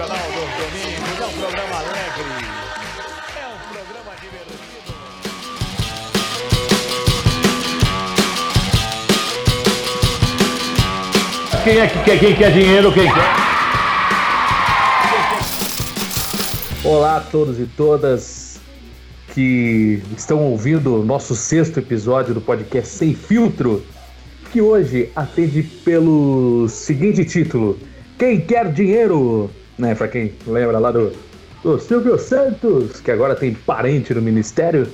Regional dos Domingos. É um programa alegre. É um programa divertido. Quem é que quer, quem quer dinheiro, quem quer? Olá a todos e todas que estão ouvindo o nosso sexto episódio do podcast Sem Filtro, que hoje atende pelo seguinte título: Quem quer dinheiro? Né, para quem lembra lá do, do Silvio Santos, que agora tem parente no ministério,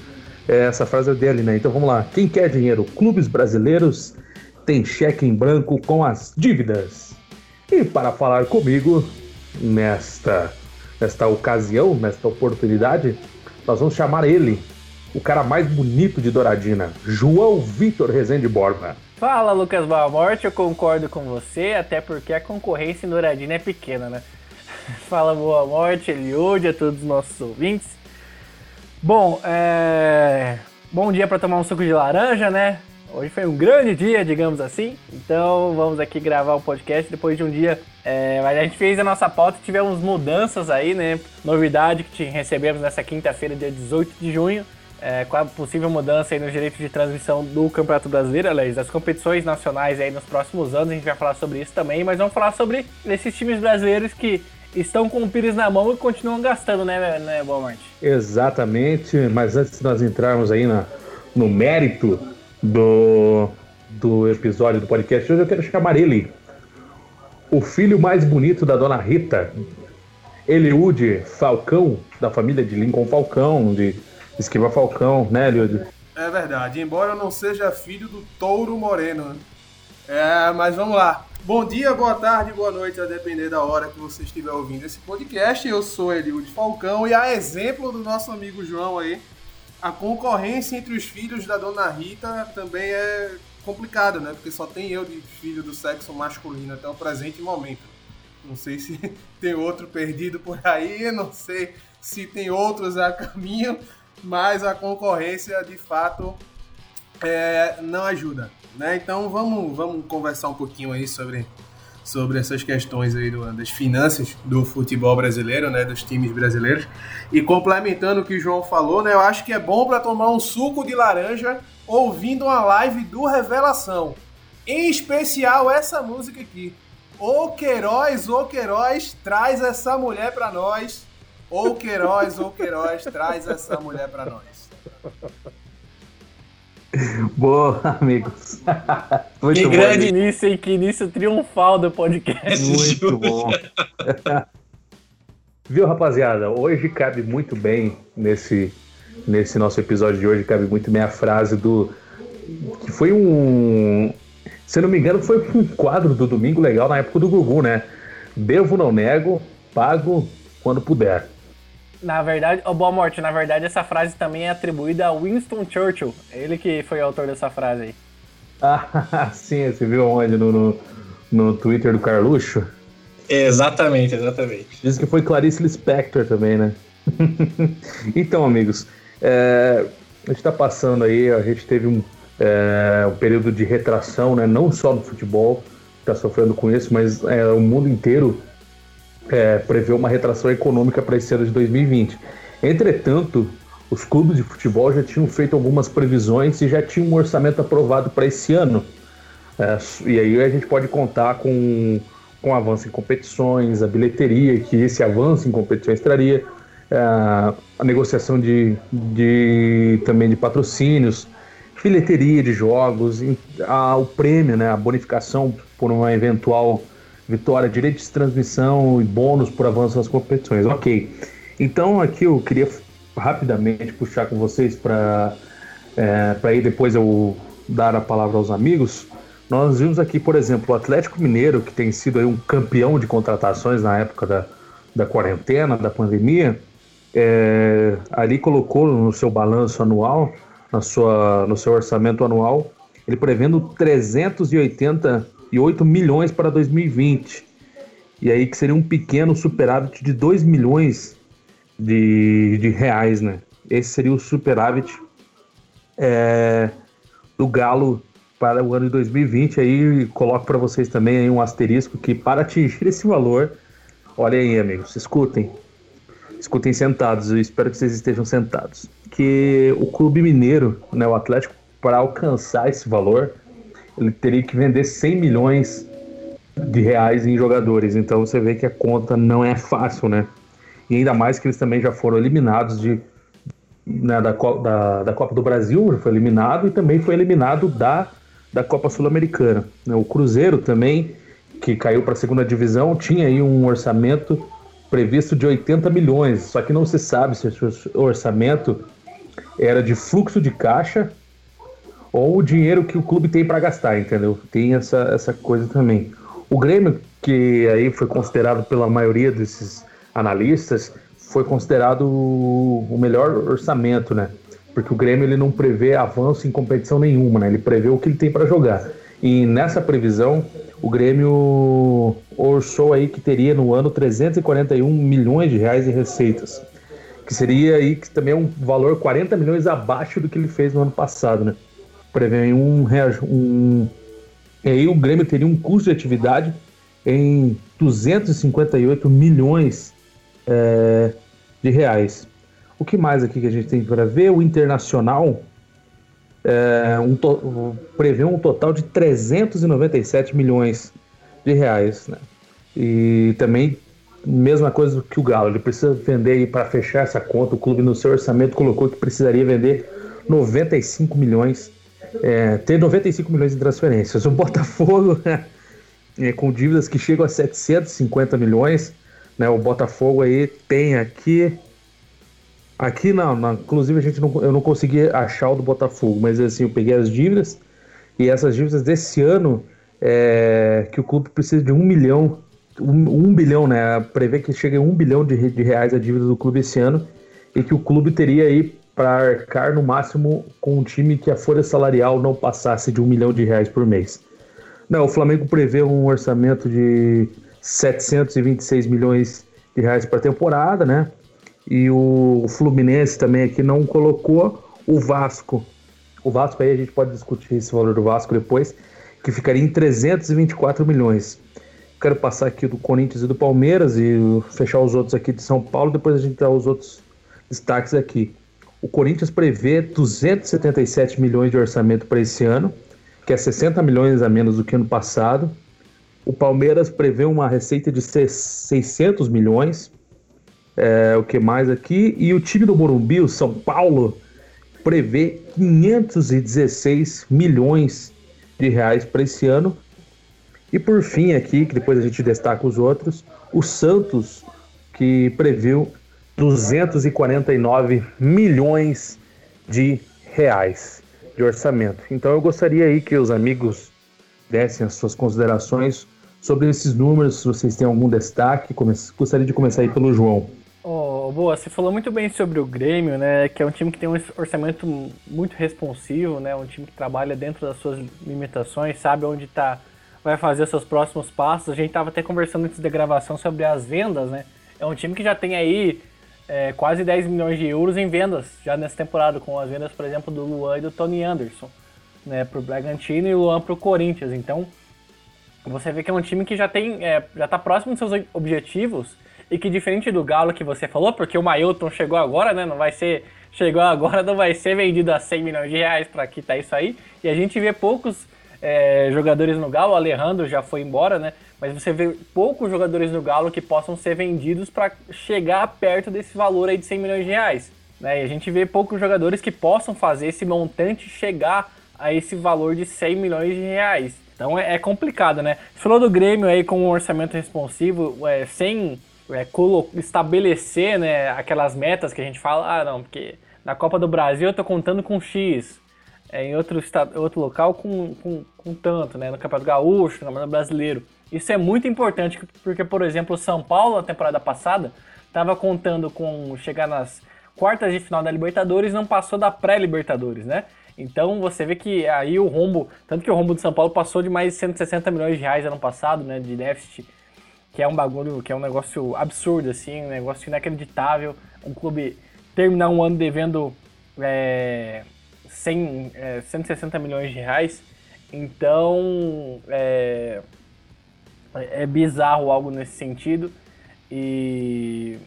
é, essa frase é dele, né? Então vamos lá: Quem quer dinheiro? Clubes brasileiros tem cheque em branco com as dívidas. E para falar comigo nesta, nesta ocasião, nesta oportunidade, nós vamos chamar ele, o cara mais bonito de Douradina, João Vitor Rezende Borba. Fala, Lucas Boa-Morte, eu concordo com você, até porque a concorrência em Douradina é pequena, né? Fala, Boa-Morte, Eliude, a todos os nossos ouvintes. Bom, é... bom dia para tomar um suco de laranja, né? Hoje foi um grande dia, digamos assim. Então vamos aqui gravar o podcast depois de um dia. É, a gente fez a nossa pauta tivemos mudanças aí, né? Novidade que recebemos nessa quinta-feira, dia 18 de junho. É, com a possível mudança aí no direito de transmissão do Campeonato Brasileiro, aliás, das competições nacionais aí nos próximos anos, a gente vai falar sobre isso também, mas vamos falar sobre esses times brasileiros que estão com o Pires na mão e continuam gastando, né, né Walmart? Exatamente, mas antes de nós entrarmos aí na, no mérito do, do episódio do podcast hoje, eu quero chamar ele, o filho mais bonito da dona Rita, Eliude Falcão, da família de Lincoln Falcão, de Esquiva Falcão, né, Eliude? É verdade, embora eu não seja filho do Touro Moreno. né? É, mas vamos lá. Bom dia, boa tarde, boa noite, a depender da hora que você estiver ouvindo esse podcast. Eu sou Eliude Falcão e a exemplo do nosso amigo João aí, a concorrência entre os filhos da dona Rita também é complicada, né? Porque só tem eu de filho do sexo masculino até o presente momento. Não sei se tem outro perdido por aí, não sei se tem outros a caminho, mas a concorrência de fato é, não ajuda, né? Então vamos, vamos conversar um pouquinho aí sobre, sobre essas questões aí do, das finanças do futebol brasileiro, né? Dos times brasileiros. E complementando o que o João falou, né? Eu acho que é bom para tomar um suco de laranja ouvindo uma live do Revelação. Em especial essa música aqui. Ô Queiroz, ô Queiroz, traz essa mulher pra nós. Ô Queiroz, ô Queiroz, traz essa mulher pra nós. Boa, amigos. Muito que bom, grande amigo. início, hein? Que início triunfal do podcast. Muito bom. Viu, rapaziada? Hoje cabe muito bem nesse, nesse nosso episódio de hoje, cabe muito bem a frase do. Que foi um. Se não me engano, foi um quadro do Domingo Legal na época do Gugu, né? Devo, não nego, pago quando puder. Na verdade, oh, Boa Morte, na verdade essa frase também é atribuída a Winston Churchill. Ele que foi o autor dessa frase aí. Ah, sim, você viu onde? No, no, no Twitter do Carluxo? Exatamente, exatamente. Diz que foi Clarice Lispector também, né? então, amigos, é, a gente está passando aí, a gente teve um, é, um período de retração, né? Não só no futebol está sofrendo com isso, mas é, o mundo inteiro é, prevê uma retração econômica para esse ano de 2020. Entretanto, os clubes de futebol já tinham feito algumas previsões e já tinham um orçamento aprovado para esse ano. É, e aí a gente pode contar com, com avanço em competições, a bilheteria que esse avanço em competições traria, é, a negociação de, de também de patrocínios, bilheteria de jogos, a- o prêmio, né, a bonificação por uma eventual vitória, direito de transmissão e bônus por avanço nas competições. Ok. Então aqui eu queria rapidamente puxar com vocês para para aí depois eu dar a palavra aos amigos. Nós vimos aqui, por exemplo, o Atlético Mineiro, que tem sido aí um campeão de contratações na época da, da quarentena, da pandemia, é, ali colocou no seu balanço anual, na sua, no seu orçamento anual, ele prevendo 388 milhões para 2020. E aí que seria um pequeno superávit de 2 milhões de, de reais, né? Esse seria o superávit é, do Galo para o ano de 2020. Aí coloco para vocês também aí um asterisco que para atingir esse valor, Olha aí, amigos, escutem. Escutem sentados, eu espero que vocês estejam sentados. Que o Clube Mineiro, né, o Atlético, para alcançar esse valor, ele teria que vender 100 milhões de reais em jogadores. Então você vê que a conta não é fácil, né? E ainda mais que eles também já foram eliminados de, né, da, da, da Copa do Brasil, já foi eliminado, e também foi eliminado da, da Copa Sul-Americana. Né? O Cruzeiro também, que caiu para a segunda divisão, tinha aí um orçamento previsto de 80 milhões, só que não se sabe se esse orçamento era de fluxo de caixa ou o dinheiro que o clube tem para gastar, entendeu? Tem essa, essa coisa também. O Grêmio, que aí foi considerado pela maioria desses analistas, foi considerado o melhor orçamento, né? Porque o Grêmio ele não prevê avanço em competição nenhuma, né? Ele prevê o que ele tem para jogar. E nessa previsão, o Grêmio orçou aí que teria no ano 341 milhões de reais em receitas, que seria aí que também é um valor 40 milhões abaixo do que ele fez no ano passado, né? Prevê um, um e aí o Grêmio teria um custo de atividade em 258 milhões é, de reais. O que mais aqui que a gente tem para ver? O Internacional é, um prevê um total de 397 milhões de reais. Né? E também, mesma coisa que o Galo, ele precisa vender para fechar essa conta. O clube, no seu orçamento, colocou que precisaria vender 95 milhões, é, ter 95 milhões de transferências. O Botafogo, é, com dívidas que chegam a 750 milhões, né? o Botafogo aí tem aqui Aqui não, não, inclusive a gente não, eu não consegui achar o do Botafogo, mas assim, eu peguei as dívidas e essas dívidas desse ano é, que o clube precisa de um milhão, um, um bilhão, né? Prevê que chegue a um bilhão de, de reais a dívida do clube esse ano e que o clube teria aí para arcar no máximo com um time que a folha salarial não passasse de um milhão de reais por mês. Não, o Flamengo prevê um orçamento de 726 milhões de reais para temporada, né? e o Fluminense também aqui não colocou o Vasco. O Vasco aí a gente pode discutir esse valor do Vasco depois, que ficaria em 324 milhões. Quero passar aqui do Corinthians e do Palmeiras e fechar os outros aqui de São Paulo, depois a gente dá os outros destaques aqui. O Corinthians prevê 277 milhões de orçamento para esse ano, que é 60 milhões a menos do que ano passado. O Palmeiras prevê uma receita de 600 milhões. É, o que mais aqui? E o time do Morumbi, o São Paulo, prevê 516 milhões de reais para esse ano. E por fim aqui, que depois a gente destaca os outros, o Santos, que previu 249 milhões de reais de orçamento. Então eu gostaria aí que os amigos dessem as suas considerações sobre esses números, se vocês têm algum destaque. Gostaria de começar aí pelo João. Oh, boa, você falou muito bem sobre o Grêmio, né? Que é um time que tem um orçamento muito responsivo, né? Um time que trabalha dentro das suas limitações, sabe onde tá, vai fazer seus próximos passos. A gente tava até conversando antes da gravação sobre as vendas, né? É um time que já tem aí é, quase 10 milhões de euros em vendas já nessa temporada, com as vendas, por exemplo, do Luan e do Tony Anderson, né? Pro Bragantino e o Luan pro Corinthians. Então, você vê que é um time que já tem, é, já tá próximo dos seus objetivos e que diferente do Galo que você falou, porque o Mailton chegou agora, né? Não vai ser. Chegou agora, não vai ser vendido a 100 milhões de reais para quitar isso aí. E a gente vê poucos é, jogadores no Galo, o Alejandro já foi embora, né? Mas você vê poucos jogadores no Galo que possam ser vendidos para chegar perto desse valor aí de 100 milhões de reais. Né? E a gente vê poucos jogadores que possam fazer esse montante chegar a esse valor de 100 milhões de reais. Então é, é complicado, né? Você falou do Grêmio aí com um orçamento responsivo, é, sem é, estabelecer né, aquelas metas que a gente fala, ah não, porque na Copa do Brasil eu tô contando com X, é, em outro, estado, outro local com, com, com tanto, né, no Campeonato Gaúcho, no Campeonato Brasileiro. Isso é muito importante, porque, por exemplo, o São Paulo, na temporada passada, estava contando com chegar nas quartas de final da Libertadores não passou da pré-Libertadores, né? Então você vê que aí o rombo, tanto que o rombo do São Paulo passou de mais de 160 milhões de reais ano passado, né, de déficit que é um bagulho, que é um negócio absurdo, assim, um negócio inacreditável. Um clube terminar um ano devendo é, 100, é, 160 milhões de reais. Então, é, é bizarro algo nesse sentido. E,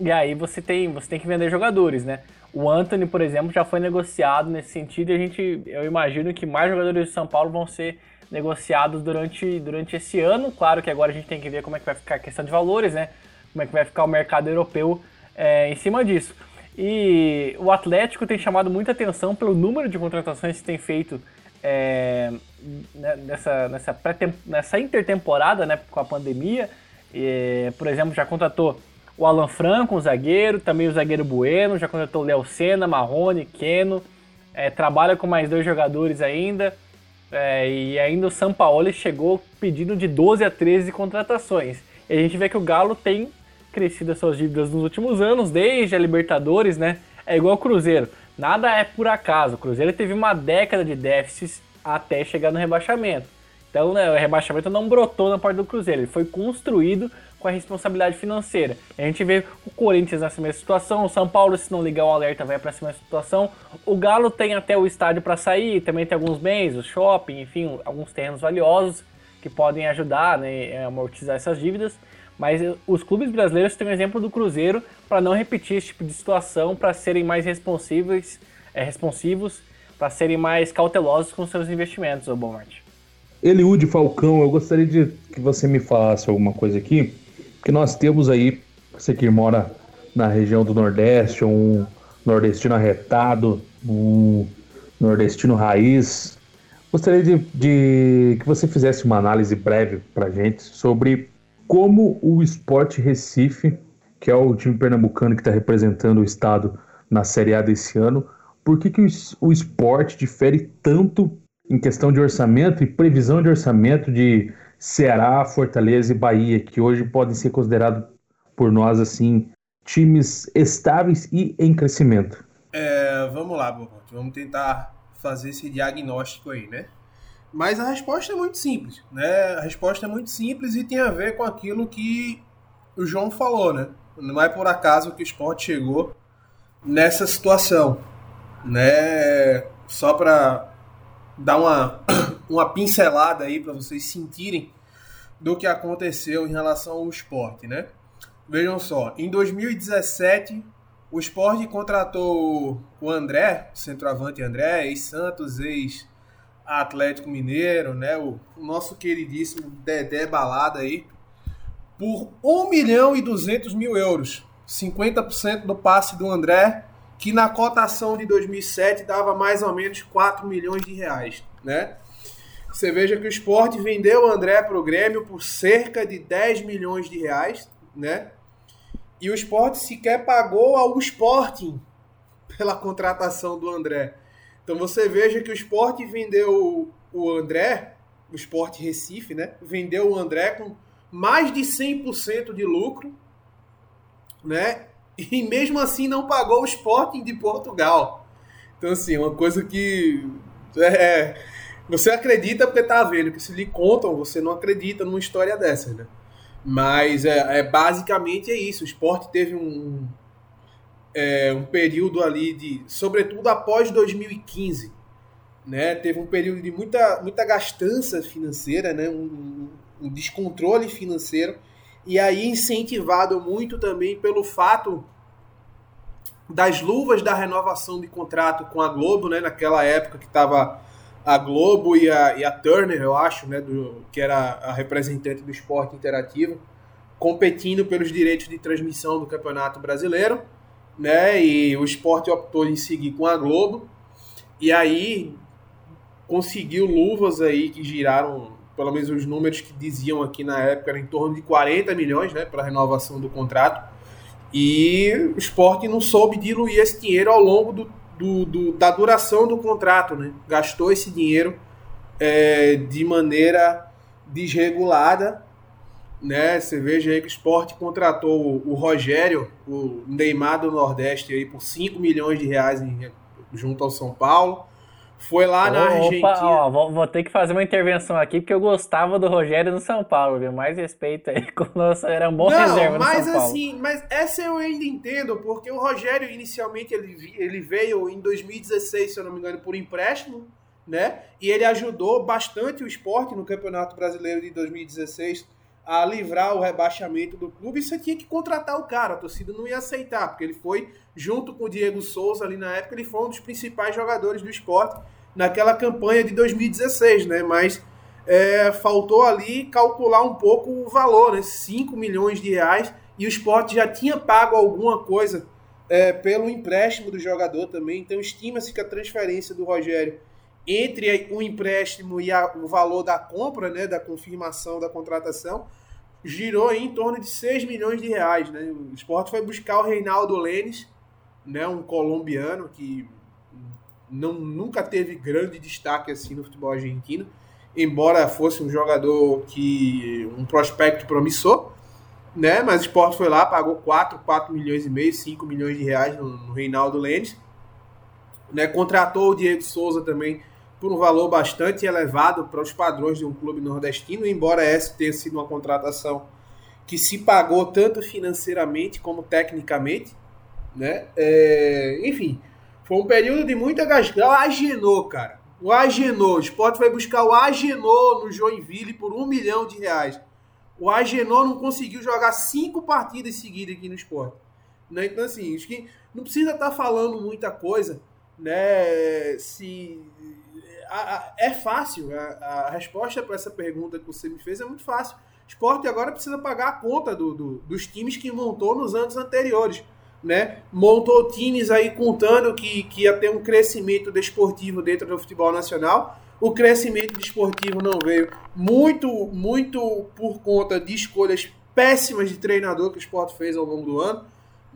e aí você tem, você tem que vender jogadores, né? O Anthony, por exemplo, já foi negociado nesse sentido e a gente, eu imagino que mais jogadores de São Paulo vão ser negociados durante, durante esse ano. Claro que agora a gente tem que ver como é que vai ficar a questão de valores, né? Como é que vai ficar o mercado europeu é, em cima disso. E o Atlético tem chamado muita atenção pelo número de contratações que tem feito é, né, nessa, nessa, nessa intertemporada, né, com a pandemia. Por exemplo, já contratou o Alan Franco, um zagueiro, também o zagueiro Bueno, já contratou o Léo Senna, Marrone, Keno, é, trabalha com mais dois jogadores ainda. É, e ainda o São Paulo chegou pedindo de 12 a 13 contratações. E a gente vê que o Galo tem crescido as suas dívidas nos últimos anos, desde a Libertadores, né? É igual o Cruzeiro. Nada é por acaso. O Cruzeiro teve uma década de déficits até chegar no rebaixamento. Então, né, o rebaixamento não brotou na parte do Cruzeiro, ele foi construído com a responsabilidade financeira. A gente vê o Corinthians nessa mesma situação, o São Paulo, se não ligar o alerta, vai para essa mesma situação. O Galo tem até o estádio para sair, também tem alguns bens, o shopping, enfim, alguns terrenos valiosos que podem ajudar né, a amortizar essas dívidas. Mas os clubes brasileiros têm um exemplo do Cruzeiro para não repetir esse tipo de situação, para serem mais responsíveis, é, responsivos, para serem mais cautelosos com seus investimentos, ô Bomart. Eliude Falcão, eu gostaria de que você me falasse alguma coisa aqui, que nós temos aí, você que mora na região do Nordeste, um nordestino arretado, um nordestino raiz, gostaria de, de que você fizesse uma análise breve para gente sobre como o Sport Recife, que é o time pernambucano que está representando o estado na Série A desse ano, por que, que o, o esporte difere tanto em questão de orçamento e previsão de orçamento de Ceará, Fortaleza e Bahia, que hoje podem ser considerados por nós assim times estáveis e em crescimento? É, vamos lá, vamos tentar fazer esse diagnóstico aí, né? Mas a resposta é muito simples, né? A resposta é muito simples e tem a ver com aquilo que o João falou, né? Não é por acaso que o esporte chegou nessa situação, né? Só para dar uma, uma pincelada aí para vocês sentirem do que aconteceu em relação ao esporte, né? Vejam só, em 2017 o esporte contratou o André, centroavante André, ex-Santos, ex-Atlético Mineiro, né? O, o nosso queridíssimo Dedé Balada aí, por 1 milhão e 200 mil euros. 50% do passe do André que na cotação de 2007 dava mais ou menos 4 milhões de reais, né? Você veja que o esporte vendeu o André para o Grêmio por cerca de 10 milhões de reais, né? E o esporte sequer pagou ao Sporting pela contratação do André. Então você veja que o esporte vendeu o André, o esporte Recife, né? Vendeu o André com mais de 100% de lucro, né? e mesmo assim não pagou o Sporting de Portugal. Então, assim, uma coisa que é, você acredita porque tá vendo, que se lhe contam, você não acredita numa história dessa, né? Mas é, é basicamente é isso. O esporte teve um, é, um período ali de. Sobretudo após 2015. Né? Teve um período de muita, muita gastança financeira, né? um, um descontrole financeiro e aí incentivado muito também pelo fato das luvas da renovação de contrato com a Globo, né? Naquela época que estava a Globo e a, e a Turner, eu acho, né? Do, que era a representante do esporte interativo, competindo pelos direitos de transmissão do Campeonato Brasileiro, né? E o esporte optou em seguir com a Globo. E aí conseguiu luvas aí que giraram pelo menos os números que diziam aqui na época, era em torno de 40 milhões né, para renovação do contrato. E o esporte não soube diluir esse dinheiro ao longo do, do, do da duração do contrato. Né? Gastou esse dinheiro é, de maneira desregulada. Né? Você veja aí que o esporte contratou o, Rogério, o Neymar do Nordeste, aí, por 5 milhões de reais em, junto ao São Paulo. Foi lá na Argentina. Opa, ó, vou, vou, ter que fazer uma intervenção aqui, porque eu gostava do Rogério no São Paulo, viu? Mais respeito aí, com nossa, era um bom Não, reserva mas São Paulo. assim, mas essa eu ainda entendo, porque o Rogério, inicialmente, ele, ele veio em 2016, se eu não me engano, por empréstimo, né? E ele ajudou bastante o esporte no Campeonato Brasileiro de 2016 a livrar o rebaixamento do clube, você tinha que contratar o cara. A torcida não ia aceitar, porque ele foi, junto com o Diego Souza ali na época, ele foi um dos principais jogadores do esporte naquela campanha de 2016, né? Mas é, faltou ali calcular um pouco o valor, né? 5 milhões de reais, e o esporte já tinha pago alguma coisa é, pelo empréstimo do jogador também, então estima-se que a transferência do Rogério entre o empréstimo e a, o valor da compra, né, da confirmação da contratação, girou em torno de 6 milhões de reais. Né? O esporte foi buscar o Reinaldo Lênis, né, um colombiano que não, nunca teve grande destaque assim no futebol argentino, embora fosse um jogador que um prospecto promissor, né? Mas o esporte foi lá, pagou 4, 4 milhões e meio, 5 milhões de reais no, no Reinaldo Lênis. Né? Contratou o Diego Souza também por um valor bastante elevado para os padrões de um clube nordestino, embora essa tenha sido uma contratação que se pagou tanto financeiramente como tecnicamente, né? É, enfim, foi um período de muita gastura. O Agenor, cara. O Agenor. O Sport vai buscar o Agenor no Joinville por um milhão de reais. O Agenor não conseguiu jogar cinco partidas seguidas aqui no Sport. Né? Então, assim, acho que não precisa estar tá falando muita coisa, né? Se é fácil. A, a resposta para essa pergunta que você me fez é muito fácil. Esporte agora precisa pagar a conta do, do, dos times que montou nos anos anteriores. Né? Montou times aí contando que, que ia ter um crescimento desportivo dentro do futebol nacional. O crescimento desportivo não veio muito, muito por conta de escolhas péssimas de treinador que o esporte fez ao longo do ano,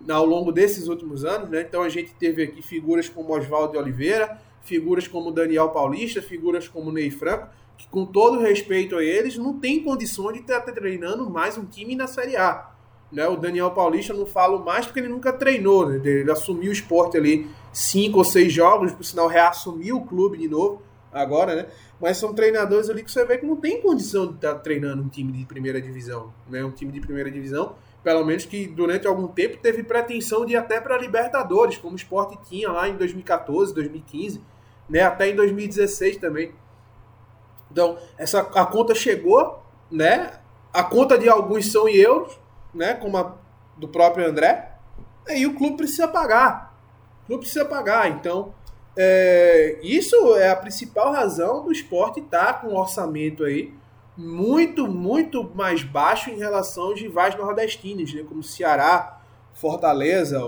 ao longo desses últimos anos. Né? Então a gente teve aqui figuras como Oswaldo de Oliveira, figuras como Daniel Paulista, figuras como Ney Franco, que com todo respeito a eles, não tem condições de estar treinando mais um time na Série A. Né? O Daniel Paulista não falo mais porque ele nunca treinou, né? ele assumiu o esporte ali cinco ou seis jogos, por sinal reassumiu o clube de novo agora, né? Mas são treinadores ali que você vê que não tem condição de estar treinando um time de primeira divisão, né? Um time de primeira divisão, pelo menos que durante algum tempo teve pretensão de ir até para Libertadores, como o esporte tinha lá em 2014, 2015 né? Até em 2016 também. Então, essa, a conta chegou, né? A conta de alguns são em euros, né? Como a do próprio André. E o clube precisa pagar. O clube precisa pagar. Então, é, isso é a principal razão do esporte estar tá com um orçamento aí muito, muito mais baixo em relação aos rivais nordestinos, né? Como Ceará, Fortaleza,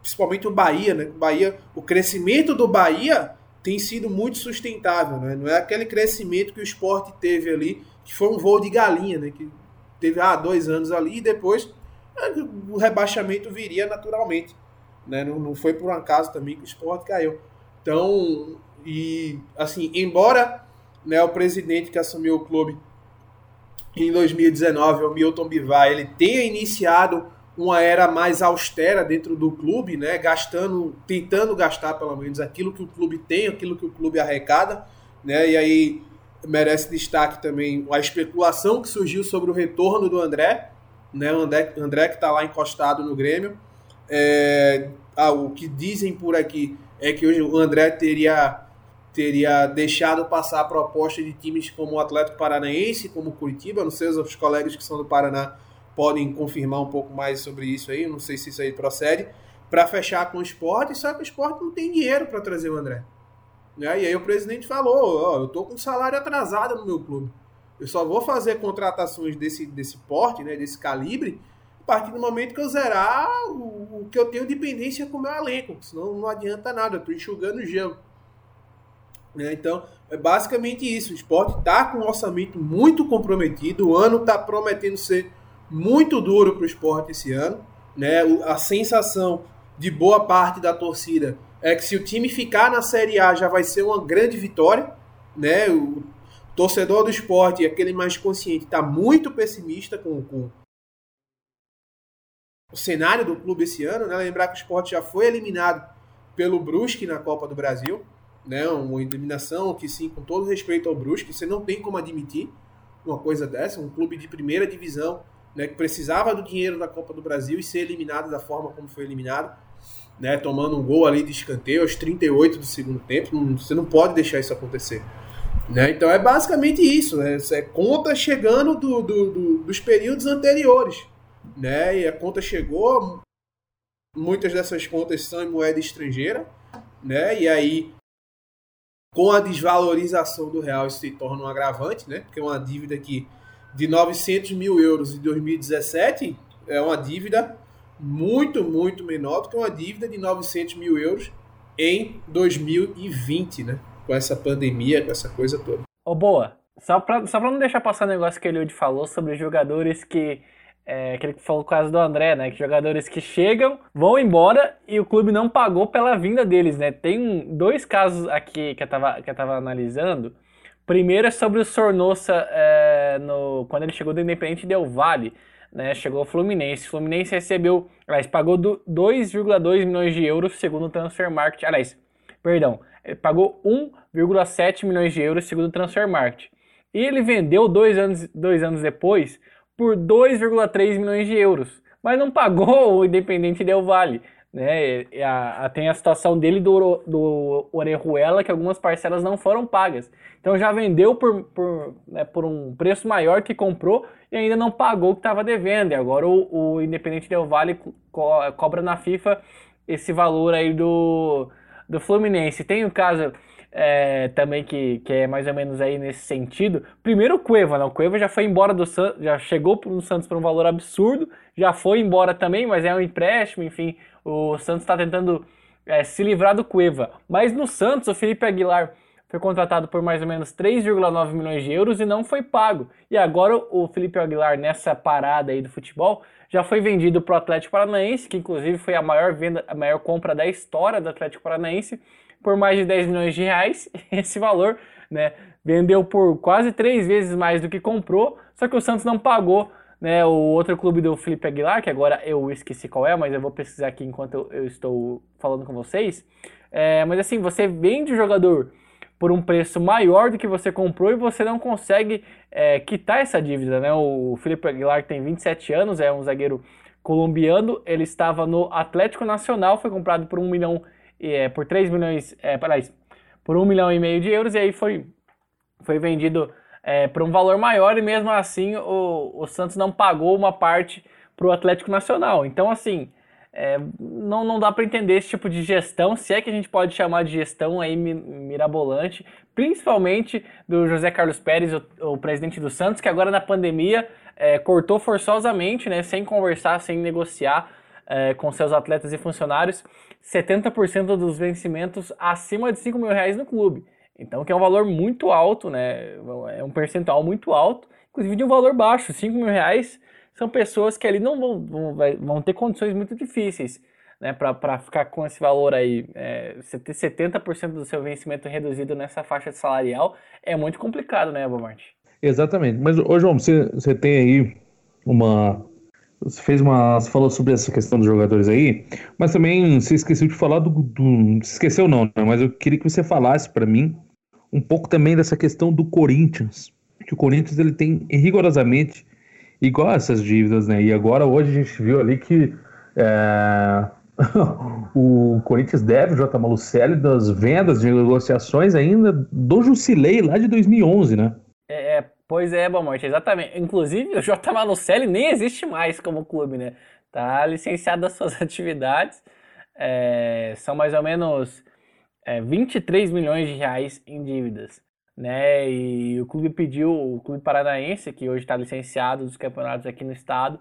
principalmente o Bahia, né? O Bahia, o crescimento do Bahia tem sido muito sustentável, né? Não é aquele crescimento que o esporte teve ali, que foi um voo de galinha, né? Que teve há ah, dois anos ali e depois é, o rebaixamento viria naturalmente, né? Não, não foi por um acaso também que o esporte caiu. Então, e assim, embora né, o presidente que assumiu o clube em 2019, o Milton Bivar, ele tenha iniciado uma era mais austera dentro do clube, né? Gastando, tentando gastar pelo menos aquilo que o clube tem, aquilo que o clube arrecada, né? E aí merece destaque também a especulação que surgiu sobre o retorno do André, né? O André, André que está lá encostado no Grêmio. É, ah, o que dizem por aqui é que hoje o André teria teria deixado passar a proposta de times como o Atlético Paranaense, como o Curitiba, não sei os colegas que são do Paraná podem confirmar um pouco mais sobre isso aí, não sei se isso aí procede, para fechar com o esporte, só que o esporte não tem dinheiro para trazer o André. Né? E aí o presidente falou, ó, eu tô com salário atrasado no meu clube. Eu só vou fazer contratações desse, desse porte, né, desse calibre, a partir do momento que eu zerar o, o que eu tenho dependência com o meu elenco, senão não adianta nada, eu tô enxugando gelo. Né? Então, é basicamente isso. O esporte está com um orçamento muito comprometido, o ano está prometendo ser muito duro para o esporte esse ano. Né? A sensação de boa parte da torcida é que se o time ficar na Série A já vai ser uma grande vitória. Né? O torcedor do esporte, aquele mais consciente, está muito pessimista com, com, o cenário do clube esse ano. Né? Lembrar que o esporte já foi eliminado pelo Brusque na Copa do Brasil. Né? Uma eliminação que, sim, com todo respeito ao Brusque, você não tem como admitir uma coisa dessa. Um clube de primeira divisão né, que precisava do dinheiro da Copa do Brasil e ser eliminado da forma como foi eliminado, né, tomando um gol ali de escanteio aos 38 do segundo tempo. Você não pode deixar isso acontecer. Né? Então é basicamente isso, né? é conta chegando do, do, do, dos períodos anteriores. Né? E a conta chegou, muitas dessas contas são em moeda estrangeira, né? e aí com a desvalorização do real isso se torna um agravante, né? porque é uma dívida que de 900 mil euros em 2017 é uma dívida muito, muito menor do que uma dívida de 900 mil euros em 2020, né? Com essa pandemia, com essa coisa toda. Ô, boa. Só pra, só pra não deixar passar o negócio que o Eliud falou sobre jogadores que. É, que ele falou o caso do André, né? Que jogadores que chegam, vão embora e o clube não pagou pela vinda deles, né? Tem dois casos aqui que eu tava, que eu tava analisando. Primeiro é sobre o Sornosa é, no, quando ele chegou do Independente Del Vale né, chegou ao Fluminense. O Fluminense recebeu, aliás, pagou 2,2 milhões de euros segundo o Transfer Market. Aliás, perdão, pagou 1,7 milhões de euros segundo o Transfer Market. E ele vendeu dois anos, dois anos depois por 2,3 milhões de euros. Mas não pagou o Independente Del Vale. Né? A, a, tem a situação dele do, do Orejuela, que algumas parcelas não foram pagas. Então já vendeu por, por, né, por um preço maior que comprou e ainda não pagou o que estava devendo. E agora o, o Independente Del Vale co cobra na FIFA esse valor aí do, do Fluminense. Tem o caso é, também que, que é mais ou menos aí nesse sentido. Primeiro o Cueva, né? O Cueva já foi embora do Santos, já chegou no Santos por um valor absurdo, já foi embora também, mas é um empréstimo, enfim. O Santos está tentando é, se livrar do Cueva. Mas no Santos, o Felipe Aguilar foi contratado por mais ou menos 3,9 milhões de euros e não foi pago. E agora o Felipe Aguilar, nessa parada aí do futebol, já foi vendido para o Atlético Paranaense, que inclusive foi a maior venda, a maior compra da história do Atlético Paranaense, por mais de 10 milhões de reais. Esse valor, né, vendeu por quase três vezes mais do que comprou, só que o Santos não pagou né, o outro clube do Felipe Aguilar, que agora eu esqueci qual é, mas eu vou pesquisar aqui enquanto eu, estou falando com vocês. É, mas assim, você vende o jogador por um preço maior do que você comprou e você não consegue é, quitar essa dívida, né? O Felipe Aguilar tem 27 anos, é um zagueiro colombiano, ele estava no Atlético Nacional, foi comprado por um milhão, é, por 3 milhões, é, peraí, por um milhão e meio de euros e aí foi, foi vendido é, por um valor maior e mesmo assim o, o Santos não pagou uma parte para o Atlético Nacional. Então, assim, é, não, não dá para entender esse tipo de gestão, se é que a gente pode chamar de gestão aí mirabolante, principalmente do José Carlos Pérez, o, o presidente do Santos, que agora na pandemia é, cortou forçosamente, né, sem conversar, sem negociar é, com seus atletas e funcionários, 70% dos vencimentos acima de 5 mil reais no clube. Então, que é um valor muito alto, né? É um percentual muito alto, inclusive de um valor baixo, 5 mil reais são pessoas que ali não vão, vão, vão ter condições muito difíceis né, para ficar com esse valor aí. É, você ter 70% do seu vencimento reduzido nessa faixa salarial é muito complicado, né, Abomarte? Exatamente. Mas, ô João, você, você tem aí uma. Você fez uma. Você falou sobre essa questão dos jogadores aí, mas também você esqueceu de falar do. do esqueceu não, né? Mas eu queria que você falasse para mim um pouco também dessa questão do Corinthians. Que o Corinthians ele tem rigorosamente igual essas dívidas, né? E agora hoje a gente viu ali que é, o Corinthians deve o J. Malucelli das vendas de negociações ainda do Jusilei lá de 2011, né? É, é pois é, Bamorte, exatamente. Inclusive o J. Malucelli nem existe mais como clube, né? Tá licenciado das suas atividades. É, são mais ou menos é, 23 milhões de reais em dívidas né? E o clube pediu, o clube paranaense, que hoje está licenciado dos campeonatos aqui no estado,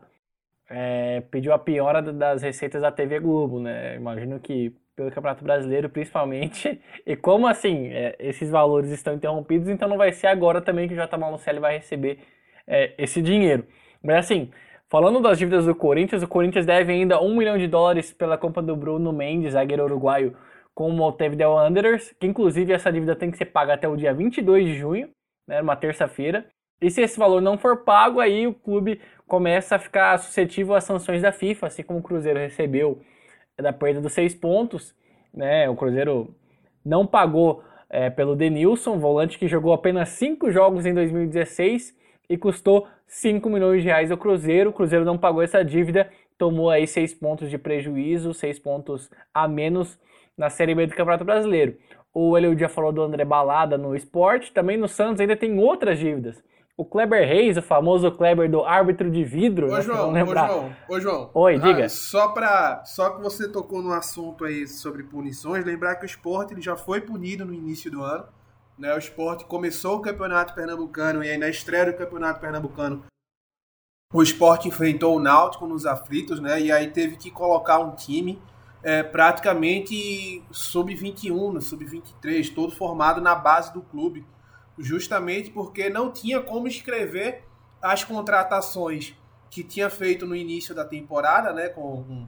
é, pediu a piora das receitas da TV Globo, né? Imagino que pelo Campeonato Brasileiro, principalmente. E como assim, é, esses valores estão interrompidos, então não vai ser agora também que o J. Malucelli vai receber é, esse dinheiro. Mas assim, falando das dívidas do Corinthians, o Corinthians deve ainda um milhão de dólares pela compra do Bruno Mendes, zagueiro uruguaio com o Montevideo Wanderers, que inclusive essa dívida tem que ser paga até o dia 22 de junho, né, uma terça-feira. E se esse valor não for pago, aí o clube começa a ficar suscetível às sanções da FIFA, assim como o Cruzeiro recebeu da perda dos seis pontos. Né, o Cruzeiro não pagou é, pelo Denilson, volante que jogou apenas cinco jogos em 2016 e custou 5 milhões de reais ao Cruzeiro. O Cruzeiro não pagou essa dívida, tomou aí seis pontos de prejuízo, seis pontos a menos na Série B do Campeonato Brasileiro. O Eliud já falou do André Balada no esporte, também no Santos ainda tem outras dívidas. O Kleber Reis, o famoso Kleber do árbitro de vidro. Ô, né, João, ô, João, ô, João. Oi, diga. Ah, só, pra, só que você tocou no assunto aí sobre punições, lembrar que o esporte ele já foi punido no início do ano. Né? O esporte começou o campeonato pernambucano e aí na estreia do campeonato pernambucano o esporte enfrentou o Náutico nos aflitos, né? E aí teve que colocar um time é, praticamente sub-21, sub-23, todo formado na base do clube, justamente porque não tinha como escrever as contratações que tinha feito no início da temporada, né, com,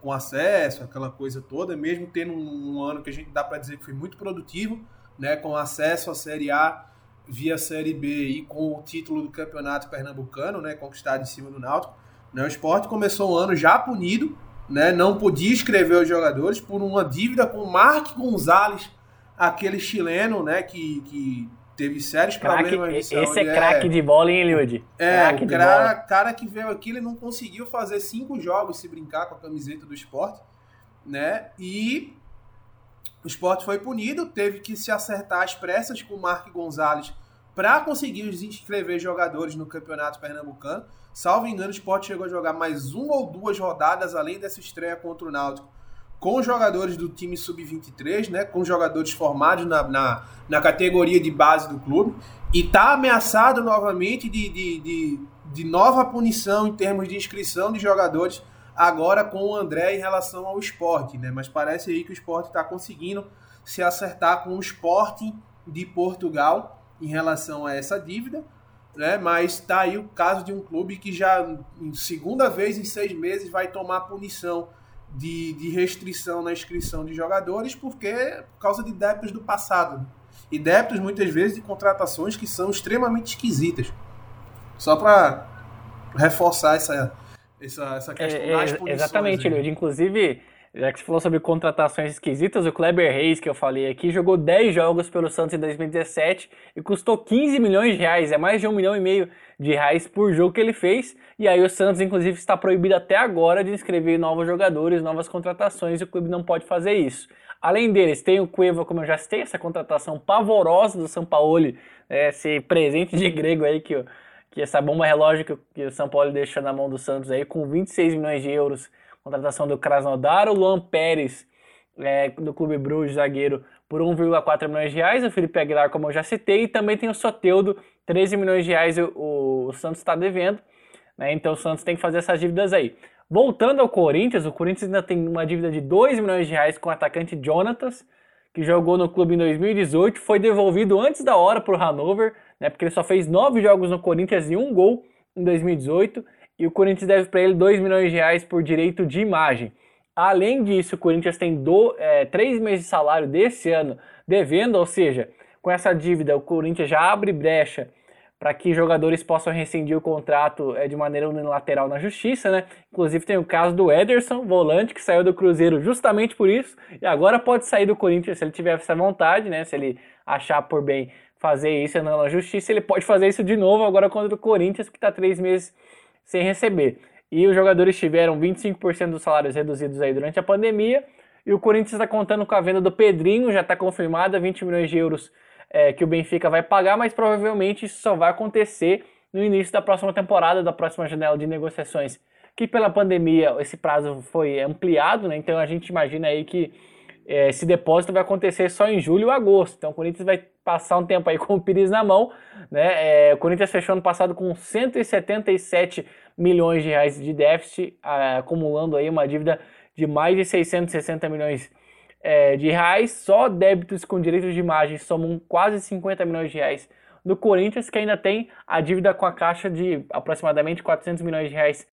com, acesso, aquela coisa toda, mesmo tendo um, um ano que a gente dá para dizer que foi muito produtivo, né, com acesso à Série A via Série B e com o título do Campeonato Pernambucano, né, conquistado em cima do Náutico. Né, o esporte começou o ano já punido, né, não podia escrever os jogadores por uma dívida com o Mark Gonzalez, aquele chileno, né, que, que teve sérios Craque- problemas esse é craque de bola, hein, Eliud? É, Craque o cara, cara que veio aqui, ele não conseguiu fazer cinco jogos se brincar com a camiseta do esporte, né? E o esporte foi punido, teve que se acertar às pressas com o Mark Gonzalez para conseguir inscrever jogadores no Campeonato Pernambucano. Salvo engano, o esporte chegou a jogar mais uma ou duas rodadas, além dessa estreia contra o Náutico, com jogadores do time sub-23, né? Com jogadores formados na, na, na categoria de base do clube. E tá ameaçado novamente de, de, de, de nova punição em termos de inscrição de jogadores agora com o André em relação ao esporte, né? Mas parece aí que o esporte está conseguindo se acertar com o Sporting de Portugal em relação a essa dívida, né? Mas está aí o caso de um clube que já, em segunda vez em seis meses, vai tomar punição de, de restrição na inscrição de jogadores porque por causa de débitos do passado. né? E débitos, muitas vezes, de contratações que são extremamente esquisitas. Só para reforçar essa, essa, essa questão É, das é, punições. exatamente, né? Inclusive, já que você falou sobre contratações esquisitas, o Kleber Reis, que eu falei aqui, jogou 10 jogos pelo Santos em 2017 e custou 15 milhões de reais. É mais de um milhão e meio de reais por jogo que ele fez. E aí o Santos, inclusive, está proibido até agora de inscrever novos jogadores, novas contratações, e o clube não pode fazer isso. Além deles, tem o Cueva, como eu já citei, essa contratação pavorosa do Sampaoli, né, esse presente de grego aí que, que essa bomba relógio que, que o São Paulo deixou na mão do Santos aí, com 26 milhões de euros, contratação do Krasnodar, o Luan Pérez, é, do Clube Bruges, zagueiro, por 1,4 milhões de reais, o Felipe Aguilar, como eu já citei, e também tem o Soteudo, 13 milhões de reais o, o- Santos está devendo, né, então o Santos tem que fazer essas dívidas aí. Voltando ao Corinthians, o Corinthians ainda tem uma dívida de 2 milhões de reais com o atacante Jonatas, que jogou no clube em 2018, foi devolvido antes da hora para o Hannover, né, porque ele só fez nove jogos no Corinthians e um gol em 2018, e o Corinthians deve para ele 2 milhões de reais por direito de imagem. Além disso, o Corinthians tem do, é, três meses de salário desse ano devendo, ou seja, com essa dívida, o Corinthians já abre brecha para que jogadores possam rescindir o contrato é, de maneira unilateral na justiça, né? Inclusive tem o caso do Ederson, volante, que saiu do Cruzeiro justamente por isso, e agora pode sair do Corinthians se ele tiver essa vontade, né? Se ele achar por bem fazer isso na justiça, ele pode fazer isso de novo agora contra o Corinthians, que está três meses sem receber. E os jogadores tiveram 25% dos salários reduzidos aí durante a pandemia, e o Corinthians está contando com a venda do Pedrinho, já está confirmada, 20 milhões de euros é, que o Benfica vai pagar, mas provavelmente isso só vai acontecer no início da próxima temporada, da próxima janela de negociações, que pela pandemia esse prazo foi ampliado, né? Então a gente imagina aí que esse depósito vai acontecer só em julho ou agosto. Então o Corinthians vai passar um tempo aí com o Pires na mão, né? É, o Corinthians fechou ano passado com 177 milhões de reais de déficit, acumulando aí uma dívida de mais de 660 milhões é, de reais, só débitos com direitos de imagem somam quase 50 milhões de reais do Corinthians, que ainda tem a dívida com a Caixa de aproximadamente 400 milhões de reais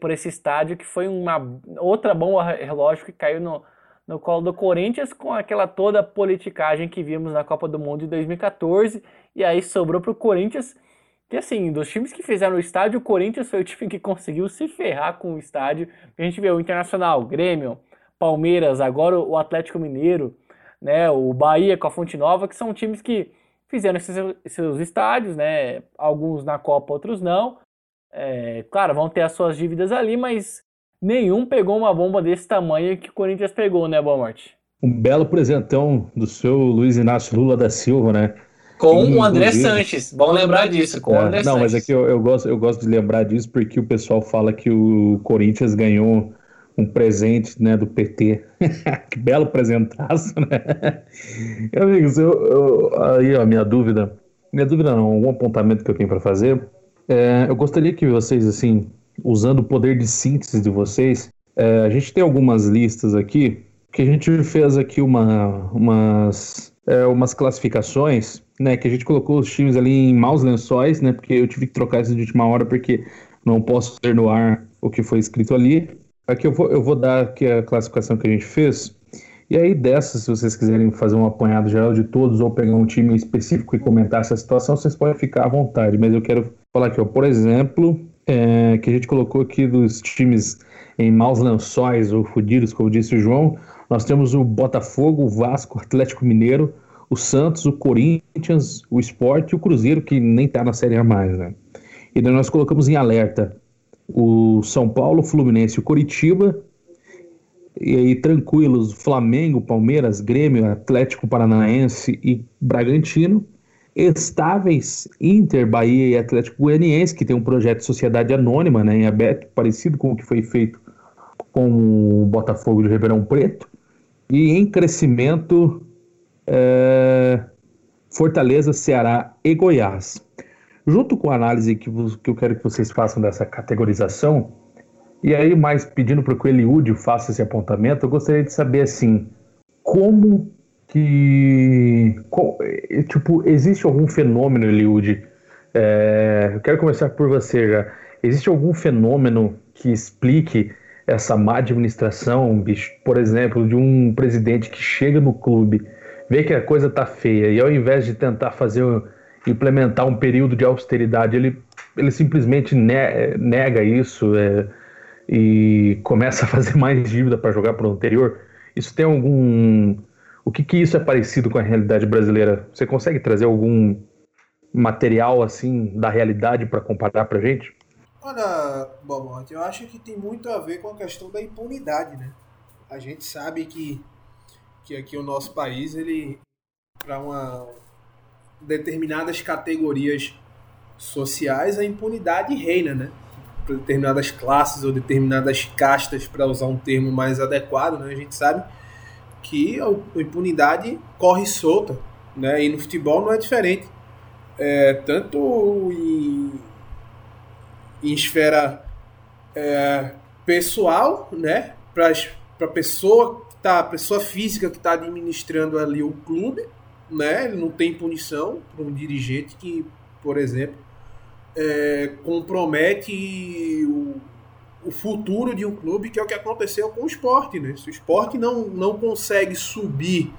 por esse estádio, que foi uma outra bomba relógio que caiu no, no colo do Corinthians com aquela toda politicagem que vimos na Copa do Mundo de 2014, e aí sobrou para o Corinthians, que assim, dos times que fizeram o estádio, o Corinthians foi o time que conseguiu se ferrar com o estádio. A gente vê o Internacional, Grêmio, Palmeiras, agora o Atlético Mineiro, né, o Bahia com a Fonte Nova, que são times que fizeram seus estádios, né, alguns na Copa, outros não. É, claro, vão ter as suas dívidas ali, mas nenhum pegou uma bomba desse tamanho que o Corinthians pegou, né, Bomart? um belo presentão do seu Luiz Inácio Lula da Silva, né? Com o André Sanches, bom lembrar disso, com é, o André Não, Sanches. mas é que eu, eu, gosto, eu gosto de lembrar disso porque o pessoal fala que o Corinthians ganhou um presente né, do PT. que belo presentaço, né? Amigos, eu, eu, aí a minha dúvida, minha dúvida não, um apontamento que eu tenho para fazer, é, eu gostaria que vocês, assim, usando o poder de síntese de vocês, é, a gente tem algumas listas aqui, que a gente fez aqui uma, umas, é, umas classificações, né, que a gente colocou os times ali em maus lençóis, né, porque eu tive que trocar isso de última hora, porque não posso ter no ar o que foi escrito ali. Aqui eu vou, eu vou dar aqui a classificação que a gente fez, e aí dessas, se vocês quiserem fazer um apanhado geral de todos, ou pegar um time específico e comentar essa situação, vocês podem ficar à vontade, mas eu quero falar aqui, ó, por exemplo, é, que a gente colocou aqui dos times em maus lençóis ou fudidos, como disse o João, nós temos o Botafogo, o Vasco, o Atlético Mineiro, o Santos, o Corinthians, o Sport e o Cruzeiro, que nem tá na Série A mais, né? E daí nós colocamos em alerta o São Paulo, o Fluminense e o Coritiba, e aí tranquilos, Flamengo, Palmeiras, Grêmio, Atlético Paranaense e Bragantino, estáveis Inter, Bahia e Atlético Goianiense, que tem um projeto de sociedade anônima, né, em aberto, parecido com o que foi feito com o Botafogo de Ribeirão Preto, e em crescimento é, Fortaleza, Ceará e Goiás. Junto com a análise que, que eu quero que vocês façam dessa categorização, e aí mais pedindo para que o Eliúdio faça esse apontamento, eu gostaria de saber assim, como que, qual, tipo, existe algum fenômeno, Eliúde? É, eu quero começar por você já. Existe algum fenômeno que explique essa má administração, bicho, por exemplo, de um presidente que chega no clube, vê que a coisa tá feia e ao invés de tentar fazer implementar um período de austeridade, ele, ele simplesmente nega isso é, e começa a fazer mais dívida para jogar para o anterior. Isso tem algum o que, que isso é parecido com a realidade brasileira? Você consegue trazer algum material assim da realidade para comparar para gente? Olha, Bobote, eu acho que tem muito a ver com a questão da impunidade, né? A gente sabe que, que aqui o nosso país, ele, para uma determinadas categorias sociais, a impunidade reina, né? Para determinadas classes ou determinadas castas, para usar um termo mais adequado, né? A gente sabe que a impunidade corre solta, né? E no futebol não é diferente. É, tanto em, em esfera é, pessoal, né? Para a pessoa que tá, pessoa física que está administrando ali o clube, né? Ele não tem punição para um dirigente que, por exemplo, é, compromete o, o futuro de um clube, que é o que aconteceu com o esporte. Né? Se o esporte não, não consegue subir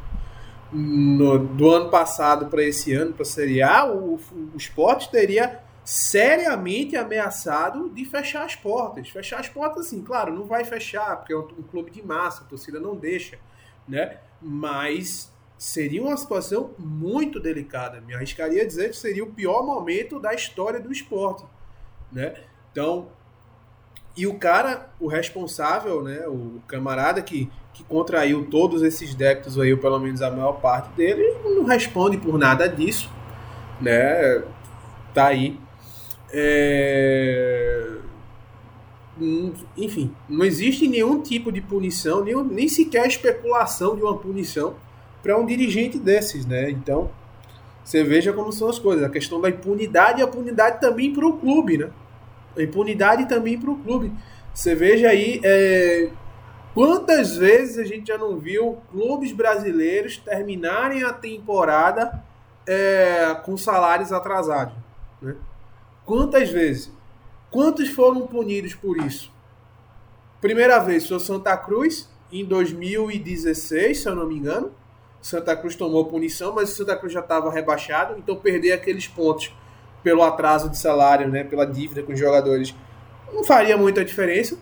no, do ano passado para esse ano, para a Série A, o, o esporte teria seriamente ameaçado de fechar as portas. Fechar as portas, assim, claro, não vai fechar, porque é um, um clube de massa, a torcida não deixa, né? Mas seria uma situação muito delicada. Me arriscaria dizer que seria o pior momento da história do esporte, né? Então, e o cara, o responsável, né, o camarada que, que contraiu todos esses débitos aí, ou pelo menos a maior parte dele, não responde por nada disso, né? Tá aí. É... Enfim, não existe nenhum tipo de punição, nem, nem sequer especulação de uma punição para um dirigente desses, né? Então, você veja como são as coisas. A questão da impunidade e a impunidade também para o clube, né? Impunidade também para o clube. Você veja aí é, quantas vezes a gente já não viu clubes brasileiros terminarem a temporada é, com salários atrasados. Né? Quantas vezes? Quantos foram punidos por isso? Primeira vez foi Santa Cruz, em 2016, se eu não me engano. Santa Cruz tomou punição, mas o Santa Cruz já estava rebaixado, então perder aqueles pontos pelo atraso de salário, né, pela dívida com os jogadores, não faria muita diferença.